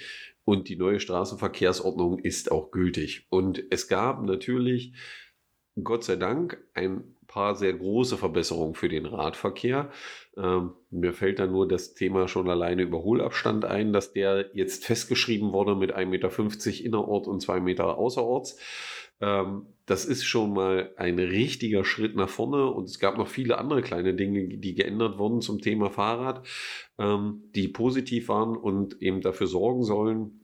und die neue Straßenverkehrsordnung ist auch gültig. Und es gab natürlich Gott sei Dank ein paar sehr große Verbesserungen für den Radverkehr. Ähm, mir fällt da nur das Thema schon alleine Überholabstand ein, dass der jetzt festgeschrieben wurde mit 1,50 Meter innerort und 2 Meter außerorts. Ähm, das ist schon mal ein richtiger Schritt nach vorne und es gab noch viele andere kleine Dinge, die geändert wurden zum Thema Fahrrad, ähm, die positiv waren und eben dafür sorgen sollen,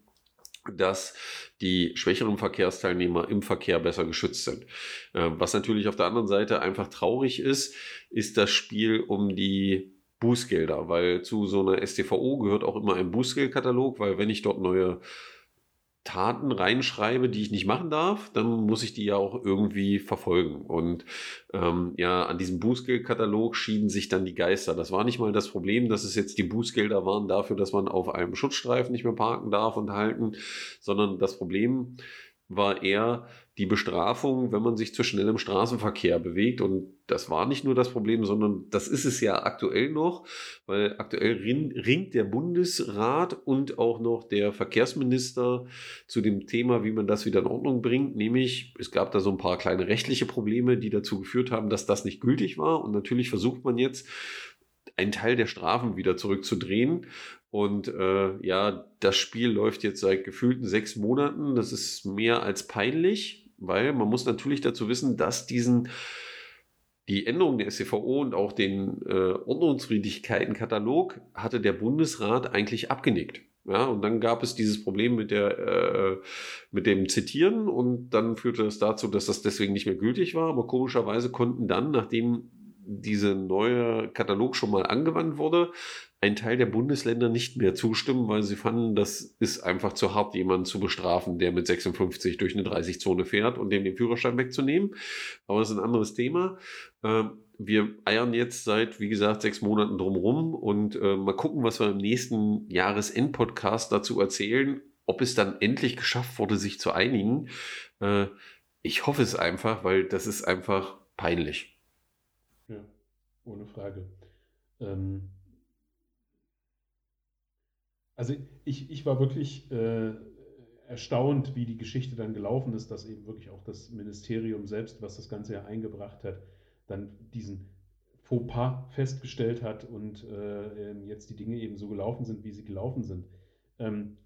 dass die schwächeren Verkehrsteilnehmer im Verkehr besser geschützt sind. Ähm, was natürlich auf der anderen Seite einfach traurig ist, ist das Spiel um die Bußgelder, weil zu so einer STVO gehört auch immer ein Bußgeldkatalog, weil wenn ich dort neue Taten reinschreibe, die ich nicht machen darf, dann muss ich die ja auch irgendwie verfolgen. Und ähm, ja, an diesem Bußgeldkatalog schieden sich dann die Geister. Das war nicht mal das Problem, dass es jetzt die Bußgelder waren dafür, dass man auf einem Schutzstreifen nicht mehr parken darf und halten, sondern das Problem war eher, die Bestrafung, wenn man sich zu schnell im Straßenverkehr bewegt. Und das war nicht nur das Problem, sondern das ist es ja aktuell noch, weil aktuell ringt der Bundesrat und auch noch der Verkehrsminister zu dem Thema, wie man das wieder in Ordnung bringt. Nämlich, es gab da so ein paar kleine rechtliche Probleme, die dazu geführt haben, dass das nicht gültig war. Und natürlich versucht man jetzt, einen Teil der Strafen wieder zurückzudrehen. Und äh, ja, das Spiel läuft jetzt seit gefühlten sechs Monaten. Das ist mehr als peinlich, weil man muss natürlich dazu wissen, dass diesen die Änderung der SCVO und auch den äh, Ordnungswidrigkeiten-Katalog hatte der Bundesrat eigentlich abgenickt. Ja, und dann gab es dieses Problem mit, der, äh, mit dem Zitieren und dann führte das dazu, dass das deswegen nicht mehr gültig war. Aber komischerweise konnten dann, nachdem dieser neue Katalog schon mal angewandt wurde, ein Teil der Bundesländer nicht mehr zustimmen, weil sie fanden, das ist einfach zu hart, jemanden zu bestrafen, der mit 56 durch eine 30-Zone fährt und dem den Führerschein wegzunehmen. Aber das ist ein anderes Thema. Ähm, wir eiern jetzt seit, wie gesagt, sechs Monaten drumherum und äh, mal gucken, was wir im nächsten Jahresend-Podcast dazu erzählen, ob es dann endlich geschafft wurde, sich zu einigen. Äh, ich hoffe es einfach, weil das ist einfach peinlich. Ja, ohne Frage. Ähm, also ich, ich war wirklich äh, erstaunt, wie die Geschichte dann gelaufen ist, dass eben wirklich auch das Ministerium selbst, was das Ganze ja eingebracht hat, dann diesen Fauxpas festgestellt hat und äh, ähm, jetzt die Dinge eben so gelaufen sind, wie sie gelaufen sind. Ähm,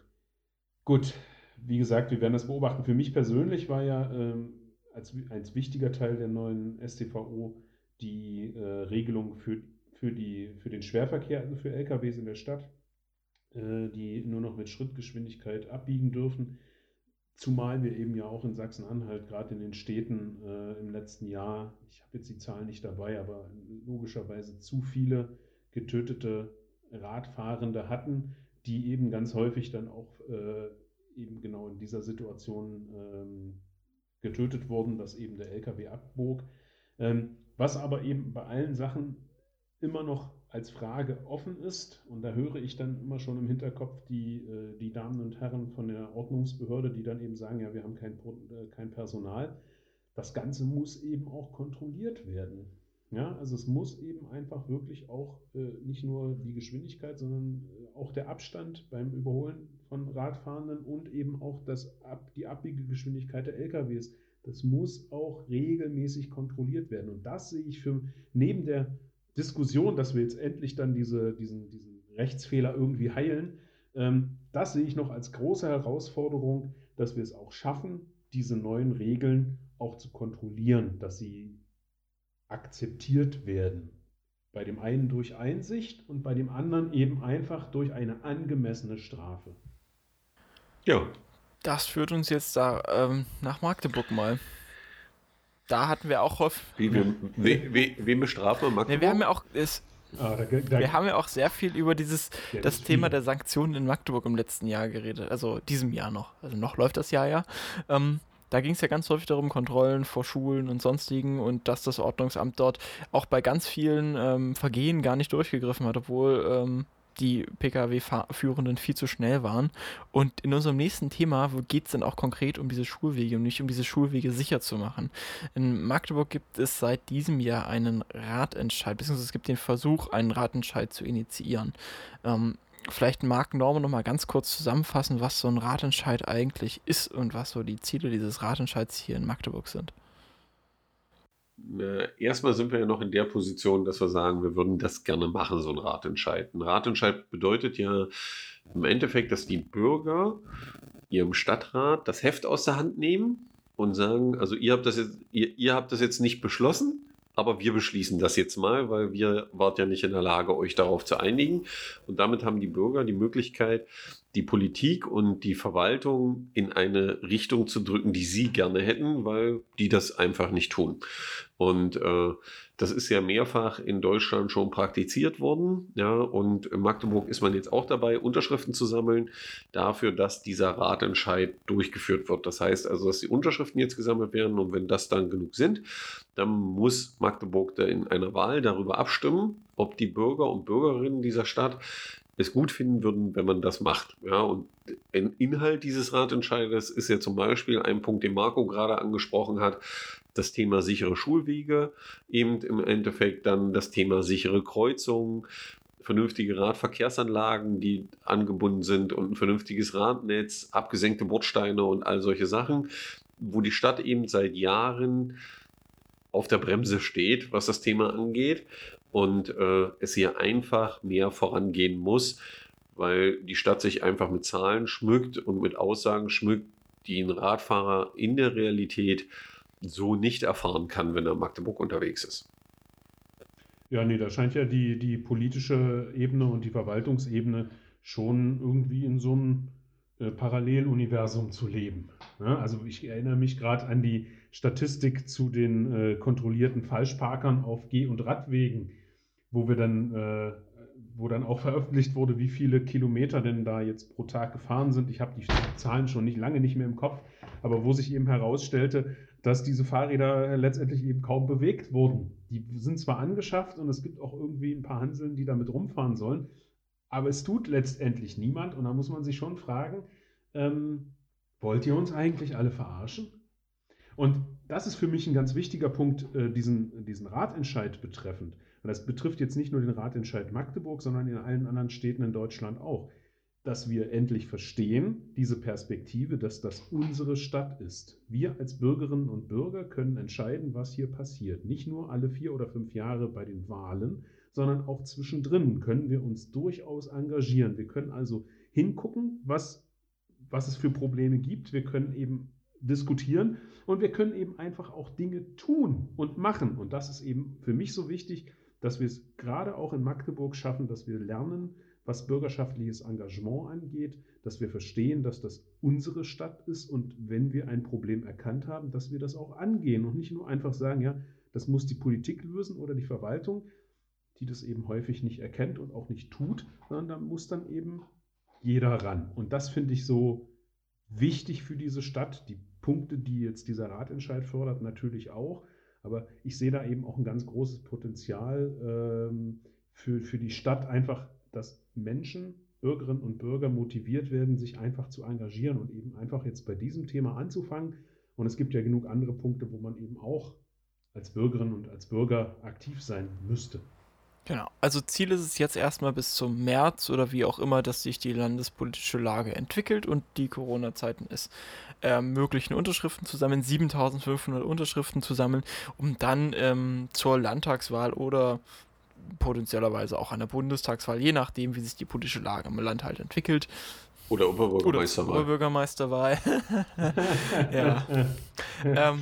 gut, wie gesagt, wir werden das beobachten. Für mich persönlich war ja ähm, als, als wichtiger Teil der neuen STVO die äh, Regelung für, für, die, für den Schwerverkehr, also für LKWs in der Stadt äh, die nur noch mit Schrittgeschwindigkeit abbiegen dürfen. Zumal wir eben ja auch in Sachsen-Anhalt, gerade in den Städten äh, im letzten Jahr, ich habe jetzt die Zahlen nicht dabei, aber logischerweise zu viele getötete Radfahrende hatten, die eben ganz häufig dann auch äh, eben genau in dieser Situation ähm, getötet wurden, dass eben der LKW abbog. Ähm, was aber eben bei allen Sachen immer noch als Frage offen ist, und da höre ich dann immer schon im Hinterkopf die, äh, die Damen und Herren von der Ordnungsbehörde, die dann eben sagen, ja, wir haben kein, äh, kein Personal. Das Ganze muss eben auch kontrolliert werden. Ja, also es muss eben einfach wirklich auch äh, nicht nur die Geschwindigkeit, sondern äh, auch der Abstand beim Überholen von Radfahrenden und eben auch das, ab, die Abbiegegeschwindigkeit der LKWs. Das muss auch regelmäßig kontrolliert werden. Und das sehe ich für neben der Diskussion, dass wir jetzt endlich dann diese, diesen, diesen Rechtsfehler irgendwie heilen, ähm, das sehe ich noch als große Herausforderung, dass wir es auch schaffen, diese neuen Regeln auch zu kontrollieren, dass sie akzeptiert werden. Bei dem einen durch Einsicht und bei dem anderen eben einfach durch eine angemessene Strafe. Ja. Das führt uns jetzt da ähm, nach Magdeburg mal da hatten wir auch häufig. Wie, wie, wie, wie, wen bestrafen wir? Magdeburg? wir haben ja auch. Es, ah, da, da, wir haben ja auch sehr viel über dieses ja, das, das Thema der Sanktionen in Magdeburg im letzten Jahr geredet. Also diesem Jahr noch. Also noch läuft das Jahr ja. Ähm, da ging es ja ganz häufig darum, Kontrollen vor Schulen und sonstigen und dass das Ordnungsamt dort auch bei ganz vielen ähm, Vergehen gar nicht durchgegriffen hat, obwohl ähm, die Pkw-Führenden viel zu schnell waren. Und in unserem nächsten Thema geht es dann auch konkret um diese Schulwege und nicht um diese Schulwege sicher zu machen. In Magdeburg gibt es seit diesem Jahr einen Ratentscheid, beziehungsweise es gibt den Versuch, einen Ratentscheid zu initiieren. Ähm, vielleicht mag Norman noch mal ganz kurz zusammenfassen, was so ein Ratentscheid eigentlich ist und was so die Ziele dieses Ratentscheids hier in Magdeburg sind. Äh, erstmal sind wir ja noch in der Position, dass wir sagen, wir würden das gerne machen, so ein Ratentscheid. Ein Ratentscheid bedeutet ja im Endeffekt, dass die Bürger ihrem Stadtrat das Heft aus der Hand nehmen und sagen, also ihr habt das jetzt, ihr, ihr habt das jetzt nicht beschlossen, aber wir beschließen das jetzt mal, weil wir wart ja nicht in der Lage, euch darauf zu einigen. Und damit haben die Bürger die Möglichkeit, die Politik und die Verwaltung in eine Richtung zu drücken, die sie gerne hätten, weil die das einfach nicht tun. Und äh, das ist ja mehrfach in Deutschland schon praktiziert worden. Ja, und in Magdeburg ist man jetzt auch dabei, Unterschriften zu sammeln dafür, dass dieser Ratentscheid durchgeführt wird. Das heißt also, dass die Unterschriften jetzt gesammelt werden und wenn das dann genug sind, dann muss Magdeburg da in einer Wahl darüber abstimmen, ob die Bürger und Bürgerinnen dieser Stadt es gut finden würden, wenn man das macht. Ja, und ein Inhalt dieses Ratentscheides ist ja zum Beispiel ein Punkt, den Marco gerade angesprochen hat, das Thema sichere Schulwege, eben im Endeffekt dann das Thema sichere Kreuzungen, vernünftige Radverkehrsanlagen, die angebunden sind und ein vernünftiges Radnetz, abgesenkte Bordsteine und all solche Sachen, wo die Stadt eben seit Jahren auf der Bremse steht, was das Thema angeht und äh, es hier einfach mehr vorangehen muss, weil die Stadt sich einfach mit Zahlen schmückt und mit Aussagen schmückt, die ein Radfahrer in der Realität so nicht erfahren kann, wenn er in Magdeburg unterwegs ist. Ja, nee, da scheint ja die, die politische Ebene und die Verwaltungsebene schon irgendwie in so einem äh, Paralleluniversum zu leben. Ja, also ich erinnere mich gerade an die Statistik zu den äh, kontrollierten Falschparkern auf Geh- und Radwegen, wo wir dann, äh, wo dann auch veröffentlicht wurde, wie viele Kilometer denn da jetzt pro Tag gefahren sind. Ich habe die Zahlen schon nicht lange nicht mehr im Kopf, aber wo sich eben herausstellte, dass diese Fahrräder letztendlich eben kaum bewegt wurden. Die sind zwar angeschafft und es gibt auch irgendwie ein paar Hanseln, die damit rumfahren sollen, aber es tut letztendlich niemand und da muss man sich schon fragen, ähm, wollt ihr uns eigentlich alle verarschen? Und das ist für mich ein ganz wichtiger Punkt, äh, diesen, diesen Ratentscheid betreffend. Und das betrifft jetzt nicht nur den Ratentscheid Magdeburg, sondern in allen anderen Städten in Deutschland auch dass wir endlich verstehen, diese Perspektive, dass das unsere Stadt ist. Wir als Bürgerinnen und Bürger können entscheiden, was hier passiert. Nicht nur alle vier oder fünf Jahre bei den Wahlen, sondern auch zwischendrin können wir uns durchaus engagieren. Wir können also hingucken, was, was es für Probleme gibt. Wir können eben diskutieren und wir können eben einfach auch Dinge tun und machen. Und das ist eben für mich so wichtig, dass wir es gerade auch in Magdeburg schaffen, dass wir lernen, was bürgerschaftliches Engagement angeht, dass wir verstehen, dass das unsere Stadt ist und wenn wir ein Problem erkannt haben, dass wir das auch angehen und nicht nur einfach sagen, ja, das muss die Politik lösen oder die Verwaltung, die das eben häufig nicht erkennt und auch nicht tut, sondern da muss dann eben jeder ran. Und das finde ich so wichtig für diese Stadt. Die Punkte, die jetzt dieser Ratentscheid fördert, natürlich auch. Aber ich sehe da eben auch ein ganz großes Potenzial ähm, für, für die Stadt, einfach dass Menschen, Bürgerinnen und Bürger motiviert werden, sich einfach zu engagieren und eben einfach jetzt bei diesem Thema anzufangen. Und es gibt ja genug andere Punkte, wo man eben auch als Bürgerin und als Bürger aktiv sein müsste. Genau. Also Ziel ist es jetzt erstmal bis zum März oder wie auch immer, dass sich die landespolitische Lage entwickelt und die Corona-Zeiten es ermöglichen, Unterschriften zu sammeln, 7500 Unterschriften zu sammeln, um dann ähm, zur Landtagswahl oder potenziellerweise auch an der Bundestagswahl, je nachdem, wie sich die politische Lage im Land halt entwickelt. Oder Oberbürgermeisterwahl. Oder Oberbürgermeisterwahl. ja. ähm,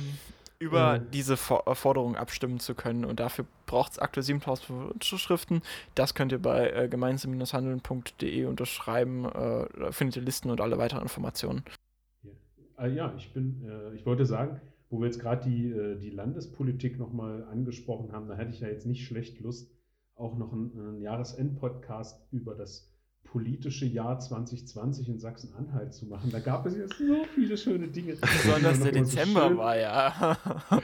über mhm. diese äh, Forderung abstimmen zu können. Und dafür braucht es aktuell 7000 Unterschriften. Das könnt ihr bei äh, gemeinsam-handeln.de unterschreiben. Äh, da findet ihr Listen und alle weiteren Informationen. Ja, äh, ja ich bin, äh, ich wollte sagen, wo wir jetzt gerade die, äh, die Landespolitik nochmal angesprochen haben, da hätte ich ja jetzt nicht schlecht Lust, auch noch einen, einen Jahresend-Podcast über das politische Jahr 2020 in Sachsen-Anhalt zu machen. Da gab es ja so viele schöne Dinge. Besonders der Dezember so war ja.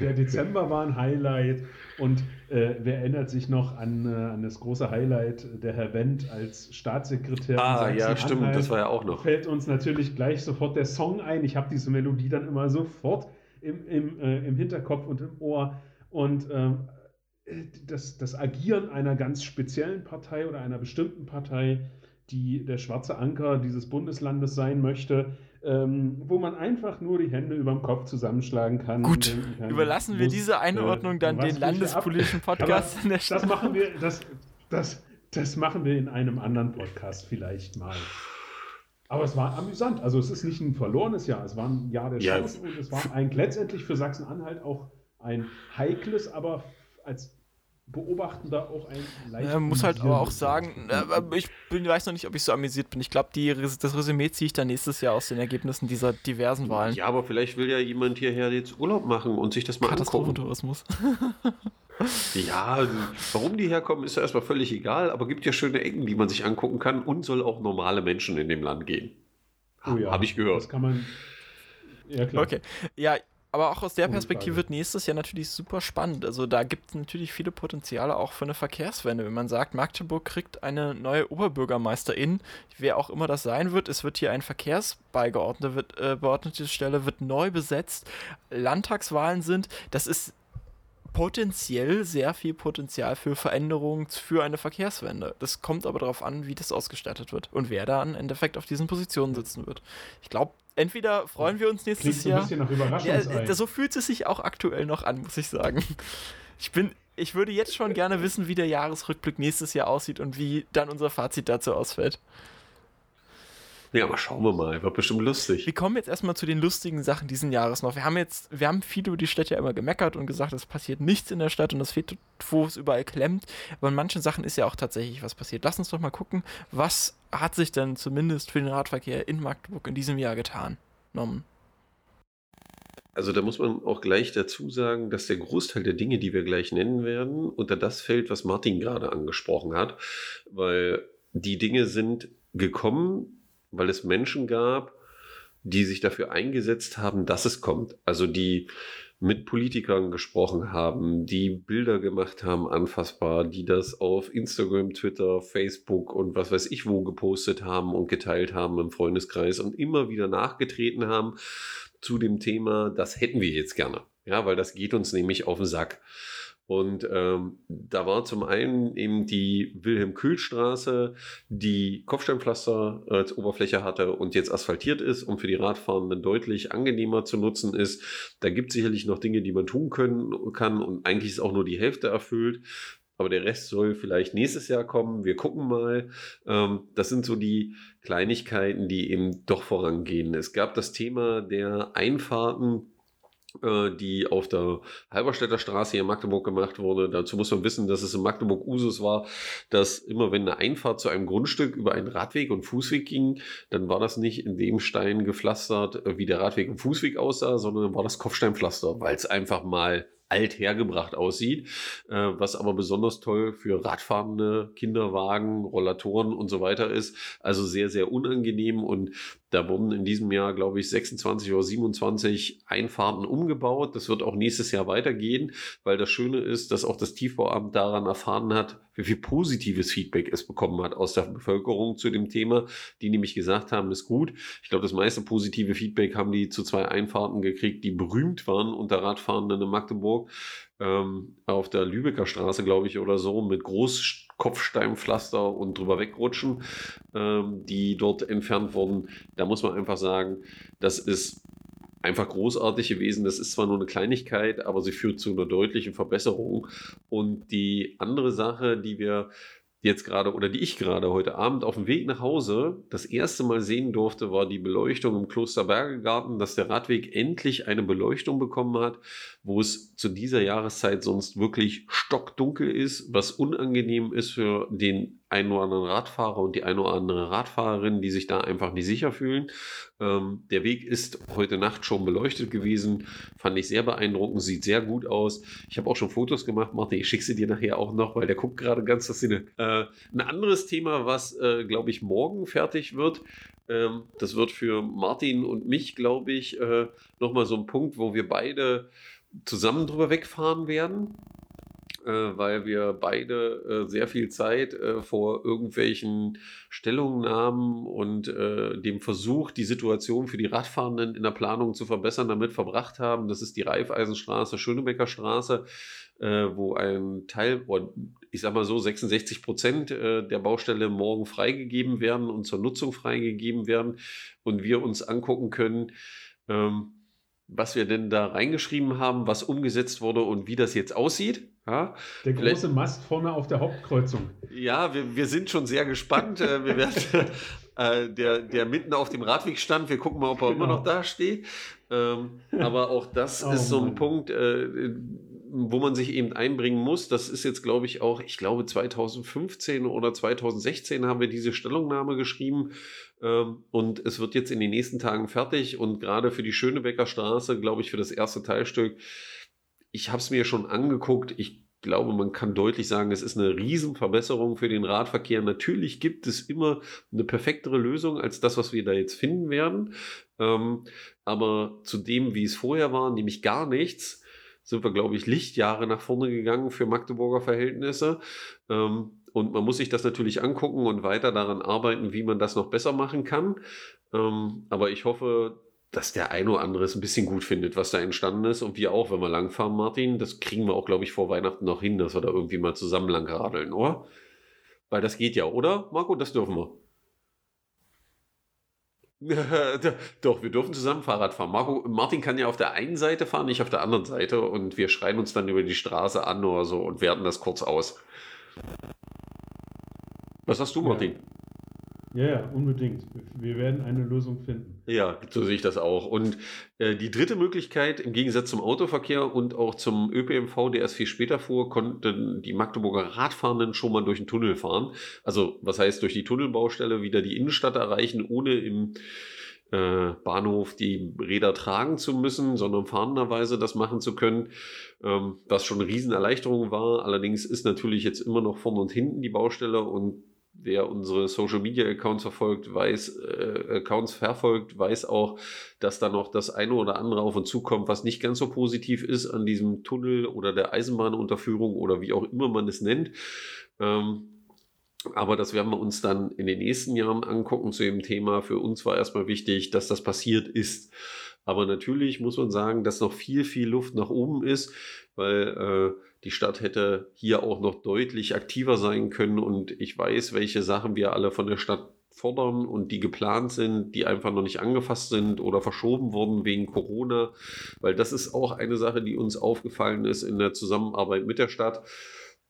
der Dezember war ein Highlight. Und äh, wer erinnert sich noch an, äh, an das große Highlight der Herr Wendt als Staatssekretär? Ah, ja, stimmt, das war ja auch noch. Fällt uns natürlich gleich sofort der Song ein. Ich habe diese Melodie dann immer sofort im, im, äh, im Hinterkopf und im Ohr. Und ähm, das, das Agieren einer ganz speziellen Partei oder einer bestimmten Partei, die der schwarze Anker dieses Bundeslandes sein möchte, ähm, wo man einfach nur die Hände über dem Kopf zusammenschlagen kann. Gut, kann, überlassen muss, wir diese Einordnung äh, dann den landespolitischen Podcast in der Stadt. Das machen wir, das, das, das machen wir in einem anderen Podcast vielleicht mal. Aber es war amüsant. Also es ist nicht ein verlorenes Jahr, es war ein Jahr der Chance ja. und es war eigentlich letztendlich für Sachsen-Anhalt auch ein heikles, aber als beobachten auch ein leicht. Ja, muss halt aber auch sagen, äh, ich bin, weiß noch nicht, ob ich so amüsiert bin. Ich glaube, das Resümee ziehe ich dann nächstes Jahr aus den Ergebnissen dieser diversen Wahlen. Ja, aber vielleicht will ja jemand hierher jetzt Urlaub machen und sich das mal angucken. Tourismus. ja, warum die herkommen, ist ja erstmal völlig egal, aber gibt ja schöne Ecken, die man sich angucken kann und soll auch normale Menschen in dem Land gehen. Oh ja, Habe ich gehört. Das kann man. Ja, klar. Okay. Ja, aber auch aus der Perspektive wird nächstes Jahr natürlich super spannend. Also da gibt es natürlich viele Potenziale auch für eine Verkehrswende. Wenn man sagt, Magdeburg kriegt eine neue Oberbürgermeisterin, wer auch immer das sein wird, es wird hier ein Verkehrsbeigeordnete wird, äh, Stelle wird neu besetzt, Landtagswahlen sind, das ist potenziell sehr viel Potenzial für Veränderungen für eine Verkehrswende. Das kommt aber darauf an, wie das ausgestattet wird und wer da im Endeffekt auf diesen Positionen sitzen wird. Ich glaube, entweder freuen wir uns nächstes Jahr. Ein bisschen nach ja, so fühlt es sich auch aktuell noch an, muss ich sagen. Ich bin ich würde jetzt schon gerne wissen, wie der Jahresrückblick nächstes Jahr aussieht und wie dann unser Fazit dazu ausfällt. Ja, aber schauen wir mal, wird bestimmt lustig. Wir kommen jetzt erstmal zu den lustigen Sachen diesen Jahres noch. Wir haben jetzt, wir haben viel über die Stadt ja immer gemeckert und gesagt, es passiert nichts in der Stadt und es fehlt, wo es überall klemmt. Aber in manchen Sachen ist ja auch tatsächlich was passiert. Lass uns doch mal gucken, was hat sich denn zumindest für den Radverkehr in Magdeburg in diesem Jahr getan, Norman? Also da muss man auch gleich dazu sagen, dass der Großteil der Dinge, die wir gleich nennen werden, unter das fällt, was Martin gerade angesprochen hat, weil die Dinge sind gekommen, weil es Menschen gab, die sich dafür eingesetzt haben, dass es kommt. Also die mit Politikern gesprochen haben, die Bilder gemacht haben, anfassbar, die das auf Instagram, Twitter, Facebook und was weiß ich wo gepostet haben und geteilt haben im Freundeskreis und immer wieder nachgetreten haben zu dem Thema, das hätten wir jetzt gerne. Ja, weil das geht uns nämlich auf den Sack. Und ähm, da war zum einen eben die Wilhelm-Kühl-Straße, die Kopfsteinpflaster als Oberfläche hatte und jetzt asphaltiert ist und für die Radfahrenden deutlich angenehmer zu nutzen ist. Da gibt es sicherlich noch Dinge, die man tun können, kann und eigentlich ist auch nur die Hälfte erfüllt. Aber der Rest soll vielleicht nächstes Jahr kommen. Wir gucken mal. Ähm, das sind so die Kleinigkeiten, die eben doch vorangehen. Es gab das Thema der Einfahrten die auf der Halberstädter Straße hier in Magdeburg gemacht wurde. Dazu muss man wissen, dass es in Magdeburg Usus war, dass immer wenn eine Einfahrt zu einem Grundstück über einen Radweg und Fußweg ging, dann war das nicht in dem Stein gepflastert, äh, wie der Radweg und Fußweg aussah, sondern dann war das Kopfsteinpflaster, weil es einfach mal alt hergebracht aussieht, äh, was aber besonders toll für Radfahrende, Kinderwagen, Rollatoren und so weiter ist. Also sehr, sehr unangenehm und da wurden in diesem Jahr, glaube ich, 26 oder 27 Einfahrten umgebaut. Das wird auch nächstes Jahr weitergehen, weil das Schöne ist, dass auch das Tiefbauamt daran erfahren hat, wie viel positives Feedback es bekommen hat aus der Bevölkerung zu dem Thema, die nämlich gesagt haben, ist gut. Ich glaube, das meiste positive Feedback haben die zu zwei Einfahrten gekriegt, die berühmt waren unter Radfahrenden in Magdeburg. Ähm, auf der Lübecker Straße, glaube ich, oder so, mit Großkopfsteinpflaster und drüber wegrutschen, ähm, die dort entfernt wurden. Da muss man einfach sagen, das ist einfach großartig gewesen. Das ist zwar nur eine Kleinigkeit, aber sie führt zu einer deutlichen Verbesserung. Und die andere Sache, die wir jetzt gerade oder die ich gerade heute Abend auf dem Weg nach Hause das erste Mal sehen durfte, war die Beleuchtung im Klosterbergegarten, dass der Radweg endlich eine Beleuchtung bekommen hat, wo es zu dieser Jahreszeit sonst wirklich stockdunkel ist, was unangenehm ist für den einen oder anderen Radfahrer und die eine oder andere Radfahrerin, die sich da einfach nicht sicher fühlen. Ähm, der Weg ist heute Nacht schon beleuchtet gewesen, fand ich sehr beeindruckend, sieht sehr gut aus. Ich habe auch schon Fotos gemacht, Martin, ich schicke sie dir nachher auch noch, weil der guckt gerade ganz das Sinne. Äh, ein anderes Thema, was, äh, glaube ich, morgen fertig wird, ähm, das wird für Martin und mich, glaube ich, äh, nochmal so ein Punkt, wo wir beide zusammen drüber wegfahren werden weil wir beide äh, sehr viel Zeit äh, vor irgendwelchen Stellungnahmen und äh, dem Versuch, die Situation für die Radfahrenden in der Planung zu verbessern, damit verbracht haben. Das ist die Reifeisenstraße, Schönebecker Straße, äh, wo ein Teil, ich sag mal so, 66 Prozent äh, der Baustelle morgen freigegeben werden und zur Nutzung freigegeben werden und wir uns angucken können, ähm, was wir denn da reingeschrieben haben, was umgesetzt wurde und wie das jetzt aussieht. Ja, der große Vielleicht, Mast vorne auf der Hauptkreuzung. Ja, wir, wir sind schon sehr gespannt. Äh, wir werden, äh, der, der mitten auf dem Radweg stand, wir gucken mal, ob er genau. immer noch da steht. Ähm, aber auch das oh, ist so ein Mann. Punkt, äh, wo man sich eben einbringen muss. Das ist jetzt, glaube ich, auch, ich glaube 2015 oder 2016 haben wir diese Stellungnahme geschrieben. Ähm, und es wird jetzt in den nächsten Tagen fertig. Und gerade für die Schönebecker Straße, glaube ich, für das erste Teilstück, ich habe es mir schon angeguckt. Ich glaube, man kann deutlich sagen, es ist eine Riesenverbesserung für den Radverkehr. Natürlich gibt es immer eine perfektere Lösung als das, was wir da jetzt finden werden. Ähm, aber zu dem, wie es vorher war, nämlich gar nichts, sind wir, glaube ich, Lichtjahre nach vorne gegangen für Magdeburger Verhältnisse. Ähm, und man muss sich das natürlich angucken und weiter daran arbeiten, wie man das noch besser machen kann. Ähm, aber ich hoffe, dass der ein oder andere es ein bisschen gut findet, was da entstanden ist. Und wir auch, wenn wir langfahren, Martin. Das kriegen wir auch, glaube ich, vor Weihnachten noch hin, dass wir da irgendwie mal zusammen lang radeln, oder? Weil das geht ja, oder? Marco, das dürfen wir. Doch, wir dürfen zusammen Fahrrad fahren. Marco, Martin kann ja auf der einen Seite fahren, ich auf der anderen Seite und wir schreien uns dann über die Straße an oder so und werten das kurz aus. Was hast du, Martin? Ja. Ja, unbedingt. Wir werden eine Lösung finden. Ja, so sehe ich das auch. Und äh, die dritte Möglichkeit, im Gegensatz zum Autoverkehr und auch zum ÖPNV, der erst viel später fuhr, konnten die Magdeburger Radfahrenden schon mal durch den Tunnel fahren. Also, was heißt durch die Tunnelbaustelle wieder die Innenstadt erreichen, ohne im äh, Bahnhof die Räder tragen zu müssen, sondern fahrenderweise das machen zu können, ähm, was schon eine Riesenerleichterung war. Allerdings ist natürlich jetzt immer noch vorne und hinten die Baustelle und wer unsere Social Media Accounts verfolgt, weiß, äh, Accounts verfolgt, weiß auch, dass da noch das eine oder andere auf uns zukommt, was nicht ganz so positiv ist an diesem Tunnel oder der Eisenbahnunterführung oder wie auch immer man es nennt. Ähm, aber das werden wir uns dann in den nächsten Jahren angucken zu dem Thema. Für uns war erstmal wichtig, dass das passiert ist. Aber natürlich muss man sagen, dass noch viel, viel Luft nach oben ist, weil äh, die Stadt hätte hier auch noch deutlich aktiver sein können und ich weiß, welche Sachen wir alle von der Stadt fordern und die geplant sind, die einfach noch nicht angefasst sind oder verschoben wurden wegen Corona, weil das ist auch eine Sache, die uns aufgefallen ist in der Zusammenarbeit mit der Stadt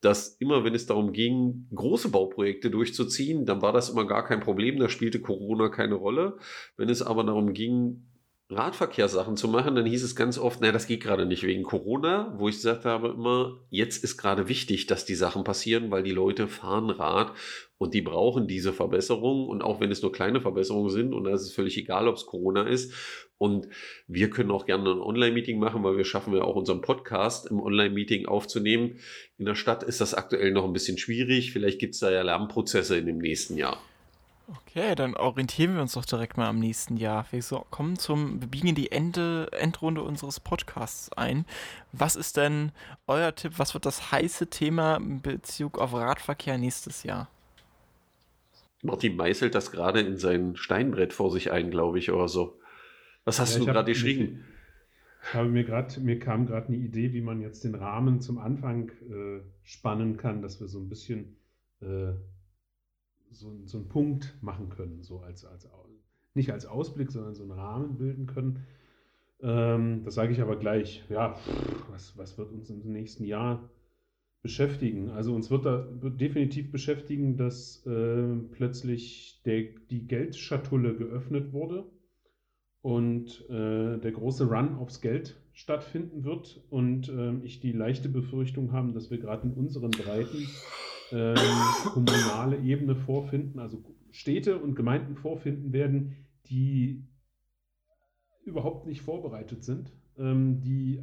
dass immer, wenn es darum ging, große Bauprojekte durchzuziehen, dann war das immer gar kein Problem, da spielte Corona keine Rolle. Wenn es aber darum ging, Radverkehrssachen zu machen, dann hieß es ganz oft, naja, das geht gerade nicht wegen Corona, wo ich gesagt habe immer, jetzt ist gerade wichtig, dass die Sachen passieren, weil die Leute fahren Rad und die brauchen diese Verbesserungen und auch wenn es nur kleine Verbesserungen sind und da ist es völlig egal, ob es Corona ist und wir können auch gerne ein Online-Meeting machen, weil wir schaffen ja auch unseren Podcast im Online-Meeting aufzunehmen. In der Stadt ist das aktuell noch ein bisschen schwierig, vielleicht gibt es da ja Lernprozesse in dem nächsten Jahr. Okay, dann orientieren wir uns doch direkt mal am nächsten Jahr. Wir so, kommen zum, wir biegen in die Ende, Endrunde unseres Podcasts ein. Was ist denn euer Tipp? Was wird das heiße Thema in Bezug auf Radverkehr nächstes Jahr? Martin meißelt das gerade in sein Steinbrett vor sich ein, glaube ich, oder so. Was hast ja, du gerade geschrieben? Ich habe mir gerade, mir kam gerade eine Idee, wie man jetzt den Rahmen zum Anfang äh, spannen kann, dass wir so ein bisschen äh, so, so einen Punkt machen können, so als, als nicht als Ausblick, sondern so einen Rahmen bilden können. Ähm, das sage ich aber gleich. Ja, was, was wird uns im nächsten Jahr beschäftigen? Also uns wird da definitiv beschäftigen, dass äh, plötzlich der, die Geldschatulle geöffnet wurde und äh, der große Run aufs Geld stattfinden wird und äh, ich die leichte Befürchtung habe, dass wir gerade in unseren Breiten ähm, kommunale Ebene vorfinden, also Städte und Gemeinden vorfinden werden, die überhaupt nicht vorbereitet sind, ähm, die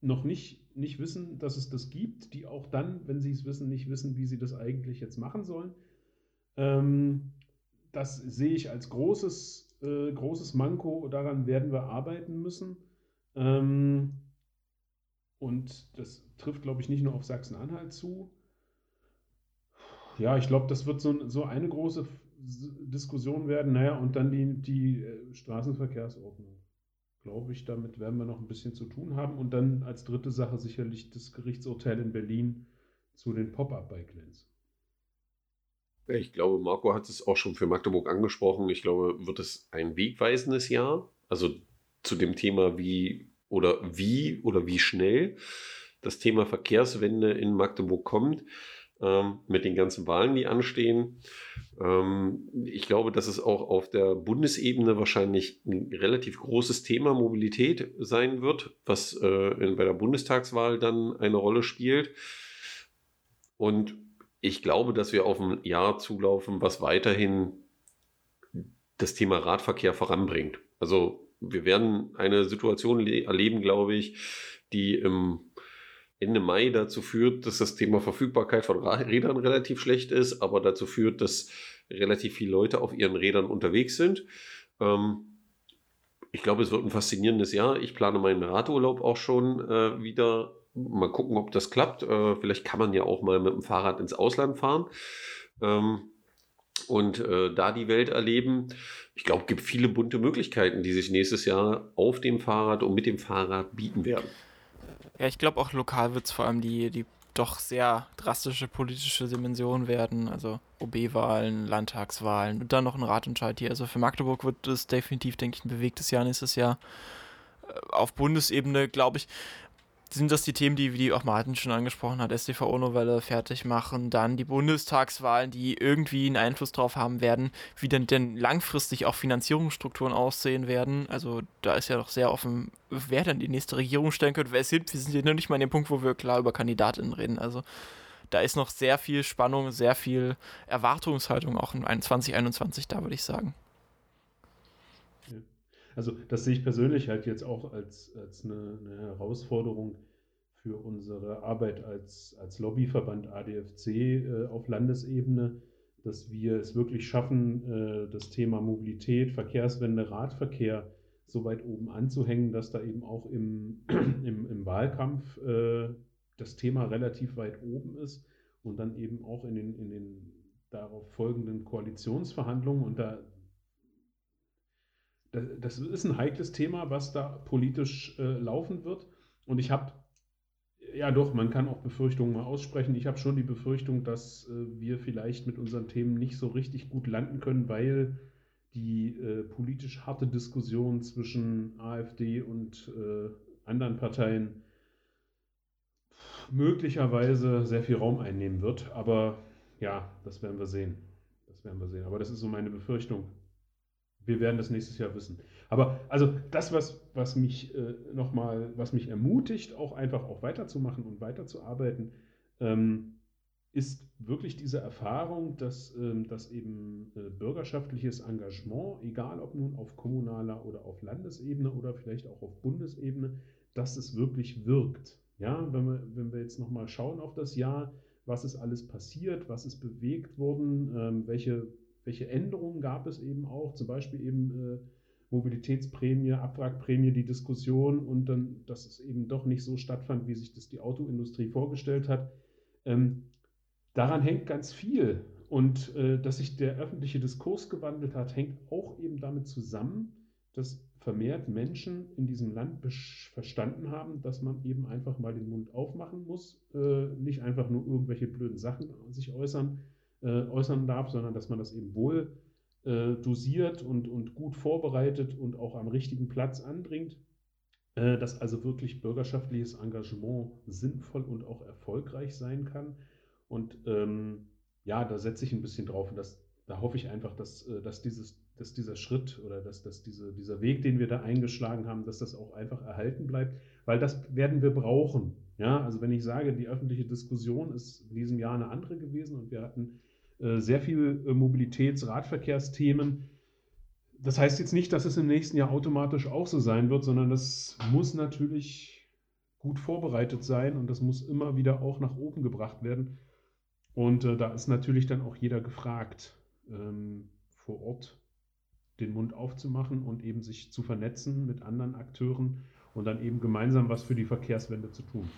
noch nicht, nicht wissen, dass es das gibt, die auch dann, wenn sie es wissen, nicht wissen, wie sie das eigentlich jetzt machen sollen. Ähm, das sehe ich als großes, äh, großes Manko, daran werden wir arbeiten müssen. Ähm, und das trifft, glaube ich, nicht nur auf Sachsen-Anhalt zu, ja, ich glaube, das wird so, so eine große Diskussion werden. Naja, und dann die, die äh, Straßenverkehrsordnung. Glaube ich, damit werden wir noch ein bisschen zu tun haben. Und dann als dritte Sache sicherlich das Gerichtsurteil in Berlin zu den Pop-up-Bike-Lanes. Ich glaube, Marco hat es auch schon für Magdeburg angesprochen. Ich glaube, wird es ein wegweisendes Jahr. Also zu dem Thema, wie oder wie oder wie schnell das Thema Verkehrswende in Magdeburg kommt ähm, mit den ganzen Wahlen, die anstehen. Ähm, ich glaube, dass es auch auf der Bundesebene wahrscheinlich ein relativ großes Thema Mobilität sein wird, was äh, in, bei der Bundestagswahl dann eine Rolle spielt. Und ich glaube, dass wir auf ein Jahr zulaufen, was weiterhin das Thema Radverkehr voranbringt. Also wir werden eine Situation erleben, glaube ich, die im Ende Mai dazu führt, dass das Thema Verfügbarkeit von Rädern relativ schlecht ist, aber dazu führt, dass relativ viele Leute auf ihren Rädern unterwegs sind. Ähm, ich glaube, es wird ein faszinierendes Jahr. Ich plane meinen Radurlaub auch schon äh, wieder. Mal gucken, ob das klappt. Äh, vielleicht kann man ja auch mal mit dem Fahrrad ins Ausland fahren. Ähm, und äh, da die Welt erleben. Ich glaube, es gibt viele bunte Möglichkeiten, die sich nächstes Jahr auf dem Fahrrad und mit dem Fahrrad bieten werden. Ja, ich glaube auch lokal wird es vor allem die, die doch sehr drastische politische Dimension werden. Also OB-Wahlen, Landtagswahlen und dann noch ein Ratentscheid hier. Also für Magdeburg wird es definitiv, denke ich, ein bewegtes Jahr nächstes Jahr. Äh, auf Bundesebene, glaube ich, sind das die Themen, die, wie auch Martin schon angesprochen hat, StVO-Novelle fertig machen, dann die Bundestagswahlen, die irgendwie einen Einfluss darauf haben werden, wie denn, denn langfristig auch Finanzierungsstrukturen aussehen werden. Also da ist ja doch sehr offen, wer dann die nächste Regierung stellen könnte, wer es hilft. Wir sind ja noch nicht mal an dem Punkt, wo wir klar über Kandidatinnen reden. Also da ist noch sehr viel Spannung, sehr viel Erwartungshaltung auch in 2021 da, würde ich sagen. Also das sehe ich persönlich halt jetzt auch als, als eine, eine Herausforderung für unsere Arbeit als, als Lobbyverband ADFC äh, auf Landesebene, dass wir es wirklich schaffen, äh, das Thema Mobilität, Verkehrswende, Radverkehr so weit oben anzuhängen, dass da eben auch im, im, im Wahlkampf äh, das Thema relativ weit oben ist und dann eben auch in den, in den darauf folgenden Koalitionsverhandlungen. Und da das ist ein heikles Thema, was da politisch äh, laufen wird. Und ich habe, ja doch, man kann auch Befürchtungen mal aussprechen. Ich habe schon die Befürchtung, dass äh, wir vielleicht mit unseren Themen nicht so richtig gut landen können, weil die äh, politisch harte Diskussion zwischen AfD und äh, anderen Parteien möglicherweise sehr viel Raum einnehmen wird. Aber ja, das werden wir sehen. Das werden wir sehen. Aber das ist so meine Befürchtung wir werden das nächstes Jahr wissen. Aber also das, was, was mich äh, nochmal, was mich ermutigt, auch einfach auch weiterzumachen und weiterzuarbeiten, ähm, ist wirklich diese Erfahrung, dass, ähm, dass eben äh, bürgerschaftliches Engagement, egal ob nun auf kommunaler oder auf Landesebene oder vielleicht auch auf Bundesebene, dass es wirklich wirkt. Ja, wenn wir, wenn wir jetzt nochmal schauen auf das Jahr, was ist alles passiert, was ist bewegt worden, ähm, welche welche Änderungen gab es eben auch, zum Beispiel eben äh, Mobilitätsprämie, Abwrackprämie, die Diskussion und dann, dass es eben doch nicht so stattfand, wie sich das die Autoindustrie vorgestellt hat. Ähm, daran hängt ganz viel. Und äh, dass sich der öffentliche Diskurs gewandelt hat, hängt auch eben damit zusammen, dass vermehrt Menschen in diesem Land verstanden haben, dass man eben einfach mal den Mund aufmachen muss, äh, nicht einfach nur irgendwelche blöden Sachen sich äußern, äh, äußern darf, sondern dass man das eben wohl äh, dosiert und, und gut vorbereitet und auch am richtigen Platz anbringt. Äh, dass also wirklich bürgerschaftliches Engagement sinnvoll und auch erfolgreich sein kann. Und ähm, ja, da setze ich ein bisschen drauf und das, da hoffe ich einfach, dass, äh, dass, dieses, dass dieser Schritt oder dass, dass diese, dieser Weg, den wir da eingeschlagen haben, dass das auch einfach erhalten bleibt, weil das werden wir brauchen. Ja, also wenn ich sage, die öffentliche Diskussion ist in diesem Jahr eine andere gewesen und wir hatten sehr viel äh, Mobilitäts-, Radverkehrsthemen. Das heißt jetzt nicht, dass es im nächsten Jahr automatisch auch so sein wird, sondern das muss natürlich gut vorbereitet sein und das muss immer wieder auch nach oben gebracht werden. Und äh, da ist natürlich dann auch jeder gefragt, ähm, vor Ort den Mund aufzumachen und eben sich zu vernetzen mit anderen Akteuren und dann eben gemeinsam was für die Verkehrswende zu tun.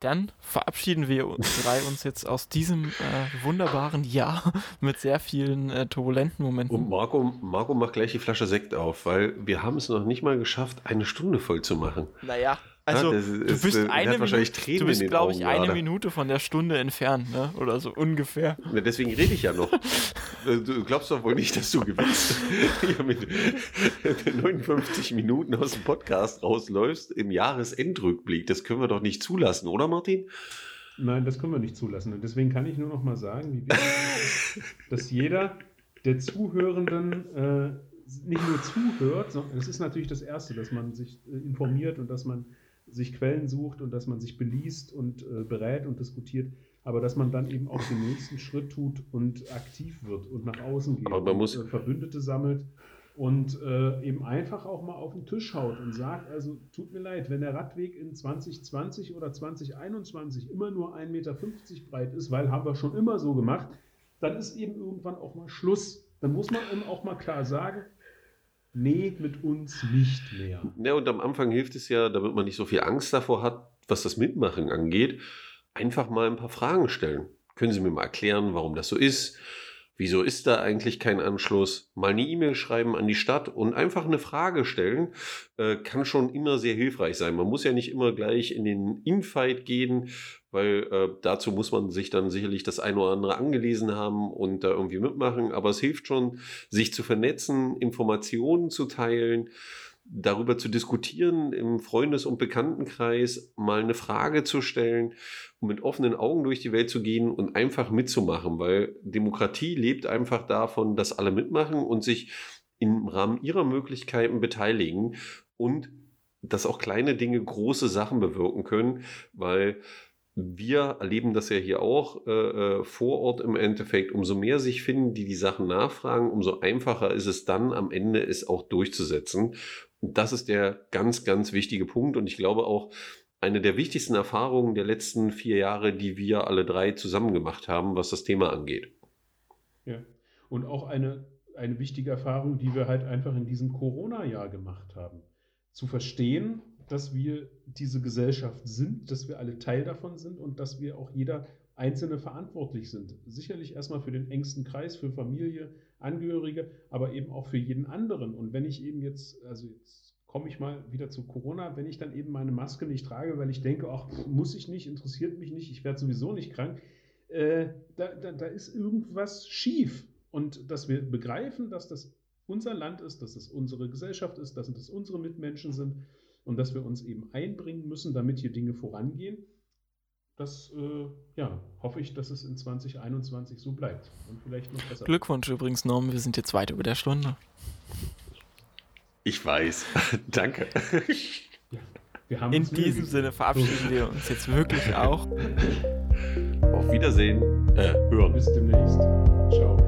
Dann verabschieden wir uns drei uns jetzt aus diesem äh, wunderbaren Jahr mit sehr vielen äh, turbulenten Momenten. Und Marco, Marco macht gleich die Flasche Sekt auf, weil wir haben es noch nicht mal geschafft, eine Stunde voll zu machen. Naja, also ja, ist, du bist äh, eine Minute, du bist, glaube ich, eine Minute von der Stunde entfernt, ne? Oder so ungefähr. Ja, deswegen rede ich ja noch. du glaubst doch wohl nicht, dass du gewinnst. ja, mit 59 Minuten aus dem Podcast rausläufst im Jahresendrückblick. Das können wir doch nicht zulassen, oder Martin? Nein, das können wir nicht zulassen. Und deswegen kann ich nur noch mal sagen, wie wichtig es ist, dass jeder der Zuhörenden äh, nicht nur zuhört, sondern es ist natürlich das Erste, dass man sich äh, informiert und dass man sich Quellen sucht und dass man sich beliest und äh, berät und diskutiert, aber dass man dann eben auch den nächsten Schritt tut und aktiv wird und nach außen geht aber man muss und, äh, Verbündete sammelt und äh, eben einfach auch mal auf den Tisch haut und sagt, also tut mir leid, wenn der Radweg in 2020 oder 2021 immer nur 1,50 Meter breit ist, weil haben wir schon immer so gemacht, dann ist eben irgendwann auch mal Schluss. Dann muss man eben auch mal klar sagen, nee, mit uns nicht mehr. Ja, und am Anfang hilft es ja, damit man nicht so viel Angst davor hat, was das Mitmachen angeht, einfach mal ein paar Fragen stellen. Können Sie mir mal erklären, warum das so ist? Wieso ist da eigentlich kein Anschluss? Mal eine E-Mail schreiben an die Stadt und einfach eine Frage stellen, äh, kann schon immer sehr hilfreich sein. Man muss ja nicht immer gleich in den Infight gehen, weil äh, dazu muss man sich dann sicherlich das eine oder andere angelesen haben und da irgendwie mitmachen. Aber es hilft schon, sich zu vernetzen, Informationen zu teilen darüber zu diskutieren im Freundes- und Bekanntenkreis, mal eine Frage zu stellen und mit offenen Augen durch die Welt zu gehen und einfach mitzumachen, weil Demokratie lebt einfach davon, dass alle mitmachen und sich im Rahmen ihrer Möglichkeiten beteiligen und dass auch kleine Dinge große Sachen bewirken können, weil wir erleben das ja hier auch äh, äh, vor Ort im Endeffekt. Umso mehr sich finden, die die Sachen nachfragen, umso einfacher ist es dann am Ende, es auch durchzusetzen. Und das ist der ganz, ganz wichtige Punkt. Und ich glaube auch, eine der wichtigsten Erfahrungen der letzten vier Jahre, die wir alle drei zusammen gemacht haben, was das Thema angeht. Ja, und auch eine, eine wichtige Erfahrung, die wir halt einfach in diesem Corona-Jahr gemacht haben. Zu verstehen, dass wir diese Gesellschaft sind, dass wir alle Teil davon sind und dass wir auch jeder Einzelne verantwortlich sind. Sicherlich erstmal für den engsten Kreis, für Familie, Angehörige, aber eben auch für jeden anderen. Und wenn ich eben jetzt, also jetzt komme ich mal wieder zu Corona, wenn ich dann eben meine Maske nicht trage, weil ich denke, ach, muss ich nicht, interessiert mich nicht, ich werde sowieso nicht krank, äh, da, da, da ist irgendwas schief. Und dass wir begreifen, dass das unser Land ist, dass es unsere Gesellschaft ist, dass es unsere Mitmenschen sind und dass wir uns eben einbringen müssen, damit hier Dinge vorangehen. Das äh, ja, hoffe ich, dass es in 2021 so bleibt und vielleicht noch besser. Glückwunsch übrigens, Norm, wir sind jetzt weit über der Stunde. Ich weiß. Danke. Ja, in diesem Sinne verabschieden wir uns jetzt wirklich auch. Auf Wiedersehen. Äh, hören. Bis demnächst. Ciao.